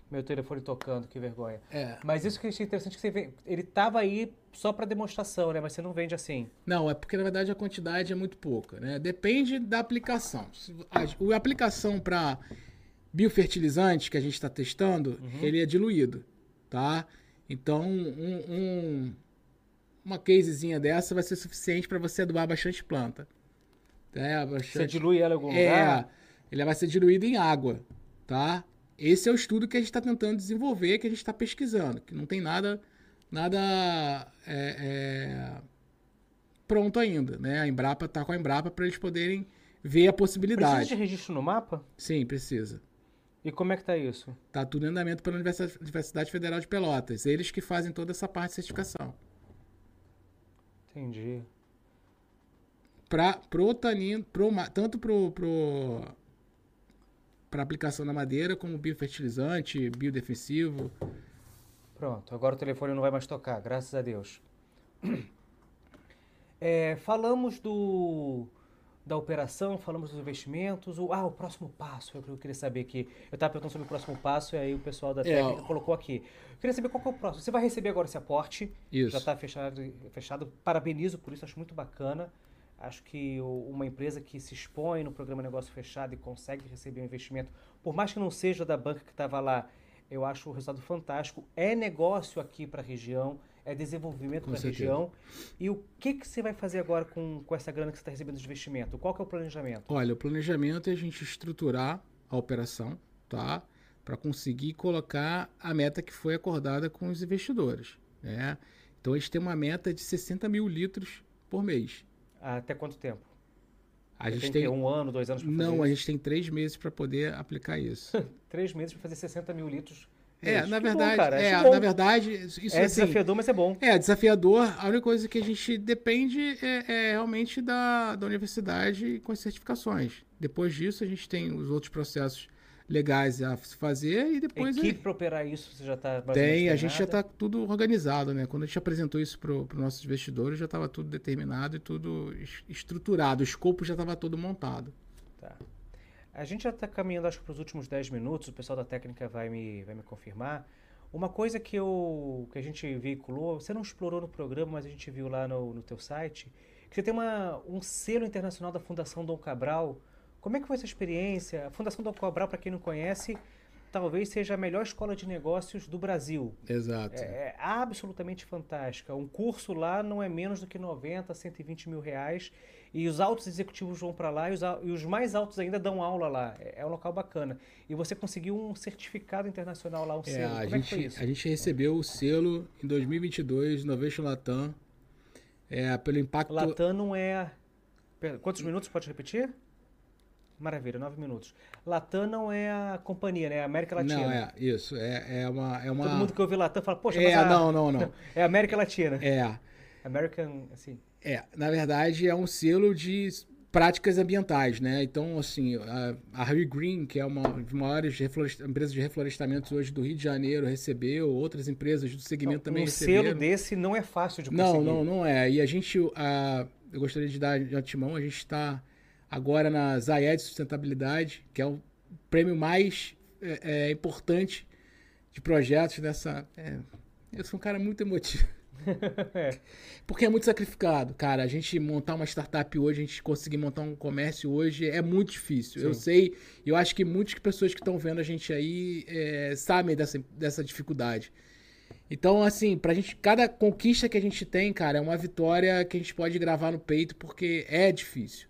Meu telefone tocando, que vergonha. É. Mas isso que eu achei interessante que você vê, ele tava aí só para demonstração, né? Mas você não vende assim. Não, é porque na verdade a quantidade é muito pouca, né? Depende da aplicação. A, a aplicação para biofertilizante que a gente está testando, ele é diluído, tá? Então, um, um- uma casezinha dessa vai ser suficiente para você adubar bastante planta. É, Você bastante... dilui ela em algum É, lugar? Ele vai ser diluído em água, tá? Esse é o estudo que a gente está tentando desenvolver, que a gente está pesquisando, que não tem nada, nada é, é, pronto ainda, né? A Embrapa está com a Embrapa para eles poderem ver a Precisa possibilidade. de registro no mapa? Sim, precisa. E como é que tá isso? Tá tudo em andamento pela Universidade Universidade Federal de Pelotas. Eles que fazem toda essa parte de certificação. Entendi. Pra, pro tanino, pro, tanto pro, pro para aplicação na madeira como biofertilizante, biodefensivo. Pronto, agora o telefone não vai mais tocar, graças a Deus. É, falamos do da operação, falamos dos investimentos. O, ah, o próximo passo, é eu queria saber aqui. Eu estava perguntando sobre o próximo passo e aí o pessoal da É, técnica ó. colocou aqui. Eu queria saber qual que é o próximo. Você vai receber agora esse aporte. Isso. Já está fechado, fechado. Parabenizo por isso, acho muito bacana. Acho que uma empresa que se expõe no programa Negócio Fechado e consegue receber um investimento, por mais que não seja da banca que estava lá, eu acho o resultado fantástico. É negócio aqui para a região, é desenvolvimento para a região. E o que, que você vai fazer agora com, com essa grana que você está recebendo de investimento? Qual que é o planejamento? Olha, o planejamento é a gente estruturar a operação, tá? Para conseguir colocar a meta que foi acordada com os investidores. Né? Então a gente tem uma meta de 60 mil litros por mês. Até quanto tempo? A gente tem, tem um ano, dois anos para fazer Não, isso? a gente tem três meses para poder aplicar isso. três meses para fazer 60 mil litros. É, na verdade, bom, é, na verdade, isso é assim, desafiador, mas é bom. É desafiador. A única coisa que a gente depende é, é realmente da, da universidade com as certificações. Depois disso, a gente tem os outros processos legais a se fazer e depois. Equipe para operar isso, você já está Tem, a gente já está tudo organizado, né? Quando a gente apresentou isso para os nossos investidores, já estava tudo determinado e tudo estruturado. O escopo já estava todo montado. Tá. A gente já está caminhando, acho que para os últimos 10 minutos, o pessoal da técnica vai me, vai me confirmar. Uma coisa que, eu, que a gente veiculou, você não explorou no programa, mas a gente viu lá no, no teu site, que você tem uma, um selo internacional da Fundação Dom Cabral, como é que foi essa experiência? A Fundação do Cobral, para quem não conhece, talvez seja a melhor escola de negócios do Brasil. Exato. É, é, absolutamente fantástica. Um curso lá não é menos do que 90, 120 mil reais. E os altos executivos vão para lá e os, e os, mais altos ainda dão aula lá. É, é, um local bacana. E você conseguiu um certificado internacional lá, um é, selo. A Como gente, é que foi isso? A gente recebeu o selo em 2022, Novation Latam. É, pelo impacto... Latam não é... Quantos minutos pode repetir? Maravilha, nove minutos. Latam não é a companhia, né? É a América Latina. Não, é, isso. É, é, uma, é uma. Todo mundo que ouve Latam fala, poxa, é, mas. A... não, não, não. é América Latina. É. American, assim. É, na verdade é um selo de práticas ambientais, né? Então, assim, a, a Harry Green, que é uma das maiores empresas de reflorestamento hoje do Rio de Janeiro, recebeu, outras empresas do segmento não, também um receberam. Um selo desse não é fácil de conseguir. Não, não, não é. E a gente, a, eu gostaria de dar de antemão, a gente está agora na Zayed Sustentabilidade, que é o prêmio mais é, é, importante de projetos dessa. É, eu sou um cara muito emotivo. Porque é muito sacrificado, cara. A gente montar uma startup hoje, a gente conseguir montar um comércio hoje é muito difícil. Sim. Eu sei, eu acho que muitas pessoas que estão vendo a gente aí é, sabem dessa, dessa dificuldade. Então, assim, pra gente, cada conquista que a gente tem, cara, é uma vitória que a gente pode gravar no peito, porque é difícil.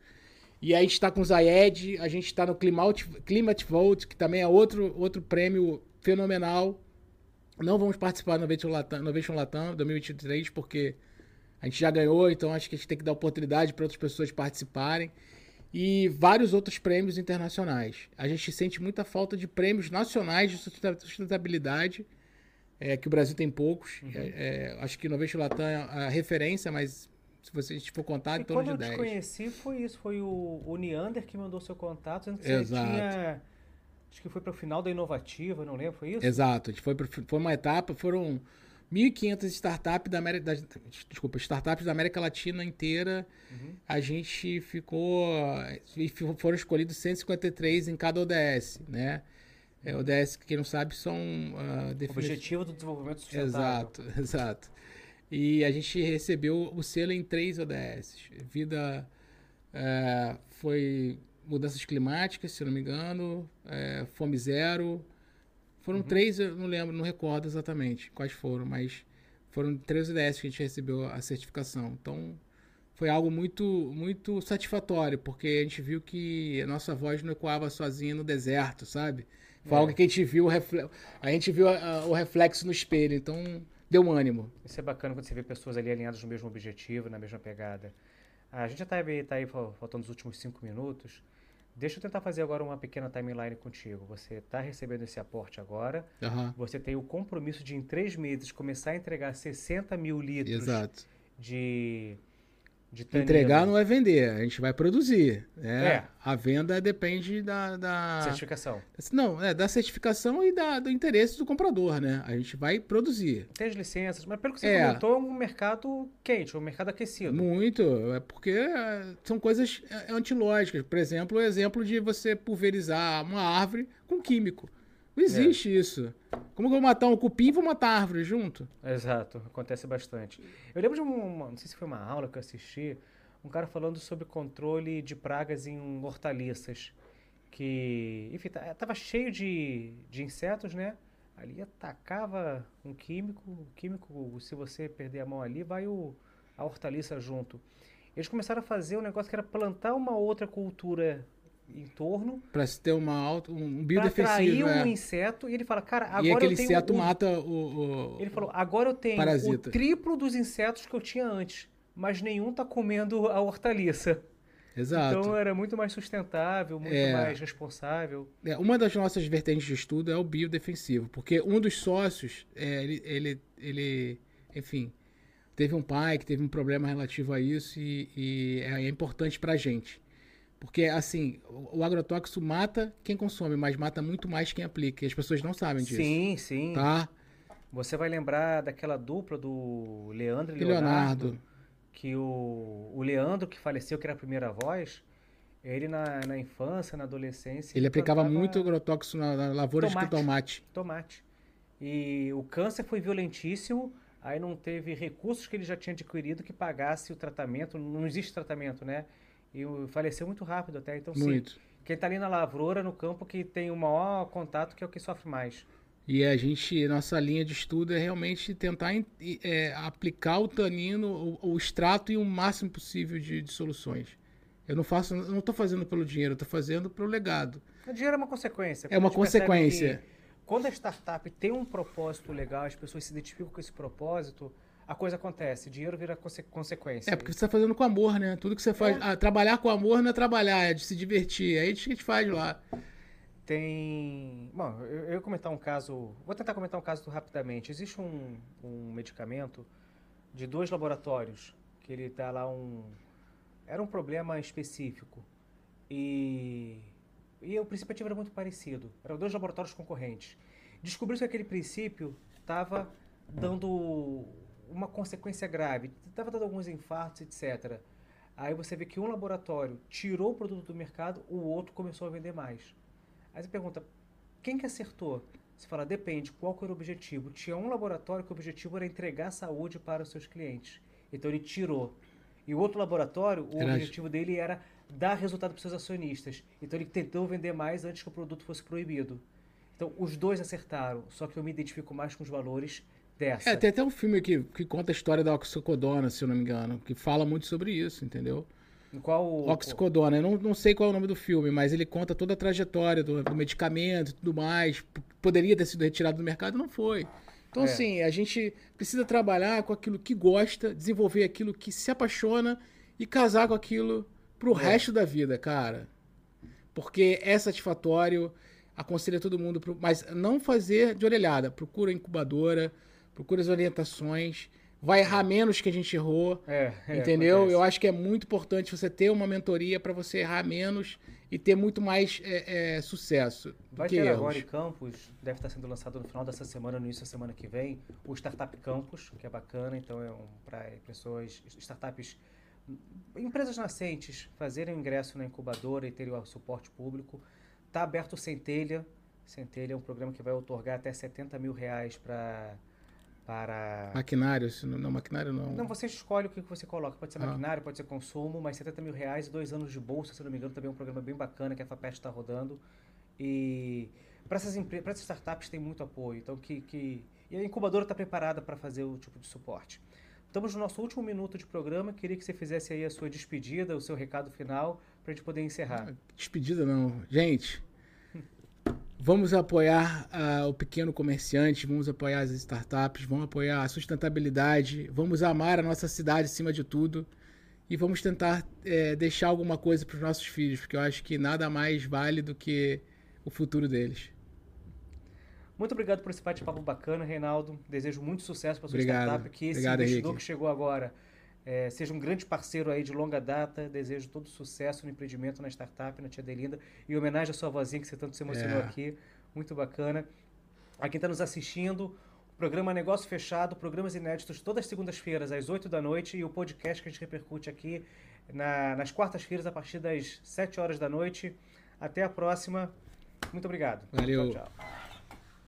E aí a gente está com o Zayed, a gente está no Climate, Climate Vote, que também é outro, outro prêmio fenomenal. Não vamos participar do Innovation Latam, Innovation Latam 2023, porque a gente já ganhou, então acho que a gente tem que dar oportunidade para outras pessoas participarem. E vários outros prêmios internacionais. A gente sente muita falta de prêmios nacionais de sustentabilidade, é, que o Brasil tem poucos. Uhum. É, é, acho que Innovation Latam é a referência, mas se você for contar, em torno de 10. Quando eu te conheci, foi isso. Foi o, o Neander que mandou seu contato, dizendo que Exato. você tinha... Acho que foi para o final da inovativa, não lembro, foi isso? Exato. Foi, foi uma etapa, foram 1.500 startups da América... Da, desculpa, startups da América Latina inteira. Uhum. A gente ficou... Foram escolhidos 153 em cada ODS, né? É, ODS, quem não sabe, são... Uh, Objetivo do Desenvolvimento Sustentável. Exato, exato. E a gente recebeu o selo em três ODS. Vida é, foi mudanças climáticas, se não me engano, é, fome zero. Foram uhum. três, eu não lembro, não recordo exatamente quais foram, mas foram três ODS que a gente recebeu a certificação. Então foi algo muito, muito satisfatório, porque a gente viu que a nossa voz não ecoava sozinha no deserto, sabe? Foi é. algo que a gente viu, a gente viu o reflexo no espelho. Então deu um ânimo. Isso é bacana quando você vê pessoas ali alinhadas no mesmo objetivo, na mesma pegada. A gente já está aí, tá aí faltando os últimos cinco minutos. Deixa eu tentar fazer agora uma pequena timeline contigo. Você está recebendo esse aporte agora. Uhum. Você tem o compromisso de, em três meses, começar a entregar 60 mil litros Exato. de de Entregar não é vender, a gente vai produzir. Né? É. A venda depende da, da. Certificação. Não, é da certificação e da, do interesse do comprador, né? A gente vai produzir. Tem as licenças, mas pelo que você é. comentou, é um mercado quente, um mercado aquecido. Muito, é porque é, são coisas é, antilógicas. Por exemplo, o exemplo de você pulverizar uma árvore com químico. Não existe é. isso. Como que eu vou matar um cupim e vou matar a árvore junto? Exato, acontece bastante. Eu lembro de uma, não sei se foi uma aula que eu assisti, um cara falando sobre controle de pragas em hortaliças. Que, enfim, tava cheio de, de insetos, né? Ali atacava um químico, o químico, se você perder a mão ali, vai o, a hortaliça junto. Eles começaram a fazer um negócio que era plantar uma outra cultura em torno. Para se ter uma auto, um biodefensivo. Para atrair um é. inseto. E ele fala, cara, agora e aquele eu tenho inseto mata o, o, Ele falou, agora eu tenho parasita. o triplo dos insetos que eu tinha antes. Mas nenhum tá comendo a hortaliça. Exato. Então era muito mais sustentável, muito é, mais responsável. É, uma das nossas vertentes de estudo é o biodefensivo, porque um dos sócios, é, ele, ele, ele, enfim, teve um pai que teve um problema relativo a isso e, e é, é importante para a gente. Porque, assim, o, agrotóxico mata quem consome, mas mata muito mais quem aplica. E as pessoas não sabem disso. Sim, sim. Tá? Você vai lembrar daquela dupla do Leandro e Leonardo. Leonardo que o, o Leandro, que faleceu, que era a primeira voz, ele na, na infância, na adolescência. Ele, ele aplicava muito agrotóxico na, na lavoura tomate, de tomate. Tomate. E o câncer foi violentíssimo, aí não teve recursos que ele já tinha adquirido que pagasse o tratamento, não existe tratamento, né? E faleceu muito rápido até, então muito. sim. Quem está ali na lavoura, no campo, que tem o maior contato, que é o que sofre mais. E a gente, nossa linha de estudo é realmente tentar é, aplicar o tanino, o, o, extrato e o máximo possível de, de soluções. Eu não faço, não estou fazendo pelo dinheiro, estou fazendo pelo legado. O dinheiro é uma consequência. É uma consequência. Quando a startup tem um propósito legal, as pessoas se identificam com esse propósito, a coisa acontece. Dinheiro vira conse consequência. É porque você está fazendo com amor, né? Tudo que você faz. É. Ah, trabalhar com amor não é trabalhar, é de se divertir. É isso que a gente faz lá. Tem. Bom, eu, eu ia comentar um caso. Vou tentar comentar um caso rapidamente. Existe um, um medicamento de dois laboratórios que ele está lá um. Era um problema específico. E. E o princípio ativo era muito parecido. Eram dois laboratórios concorrentes. Descobriu-se que aquele princípio estava dando uma consequência grave. Estava dando alguns infartos, etc. Aí você vê que um laboratório tirou o produto do mercado, o outro começou a vender mais. Aí você pergunta, quem que acertou? Você fala, depende, qual que era o objetivo? Tinha um laboratório que o objetivo era entregar saúde para os seus clientes. Então ele tirou. E o outro laboratório, o era objetivo dele era dar resultado para os seus acionistas. Então ele tentou vender mais antes que o produto fosse proibido. Então os dois acertaram, só que eu me identifico mais com os valores dessa. É, tem até um filme que, que conta a história da oxicodona, se eu não me engano, que fala muito sobre isso, entendeu? Qual Oxicodona. Eu não, não sei qual é o nome do filme, mas ele conta toda a trajetória do, do medicamento e tudo mais. Poderia ter sido retirado do mercado, não foi. Então, é. assim, a gente precisa trabalhar com aquilo que gosta, desenvolver aquilo que se apaixona e casar com aquilo pro é. resto da vida, cara. Porque é satisfatório, aconselho todo mundo, pro, mas não fazer de orelhada. Procura incubadora, procura as orientações vai errar menos que a gente errou. É, é, entendeu? Acontece. Eu acho que é muito importante você ter uma mentoria para você errar menos e ter muito mais é, é, sucesso. Vai ter erros. agora em Campus, deve estar sendo lançado no final dessa semana, no início da semana que vem, o Startup Campus, que é bacana, então é um, para pessoas, startups, empresas nascentes fazerem o ingresso na incubadora e terem o suporte público. Está aberto o Centelha. Centelha é um programa que vai otorgar até 70 mil reais para para... Maquinário, não, maquinário não. Não, você escolhe o que você coloca. Pode ser ah. maquinário, pode ser consumo, mas 70 mil reais e dois anos de bolsa, se não me engano, também é um programa bem bacana que a FAPEST está rodando. E para essas, empresas, para essas startups tem muito apoio. Então, que, que... E a incubadora está preparada para fazer o tipo de suporte. Estamos no nosso último minuto de programa. Queria que você fizesse aí a sua despedida, o seu recado final, para a gente poder encerrar. Ah, despedida não. Gente, Vamos apoiar uh, o pequeno comerciante, vamos apoiar as startups, vamos apoiar a sustentabilidade, vamos amar a nossa cidade acima de tudo e vamos tentar é, deixar alguma coisa para os nossos filhos, porque eu acho que nada mais vale do que o futuro deles. Muito obrigado por esse bate-papo bacana, Reinaldo. Desejo muito sucesso para sua obrigado. startup, que esse obrigado, investidor Henrique. que chegou agora é, seja um grande parceiro aí de longa data. Desejo todo sucesso no empreendimento, na startup, na Tia Delinda. E homenagem à sua vozinha, que você tanto se emocionou é. aqui. Muito bacana. A quem está nos assistindo, o programa Negócio Fechado, programas inéditos todas as segundas-feiras, às 8 da noite, e o podcast que a gente repercute aqui na, nas quartas-feiras, a partir das 7 horas da noite. Até a próxima. Muito obrigado. Valeu. Tchau, tchau.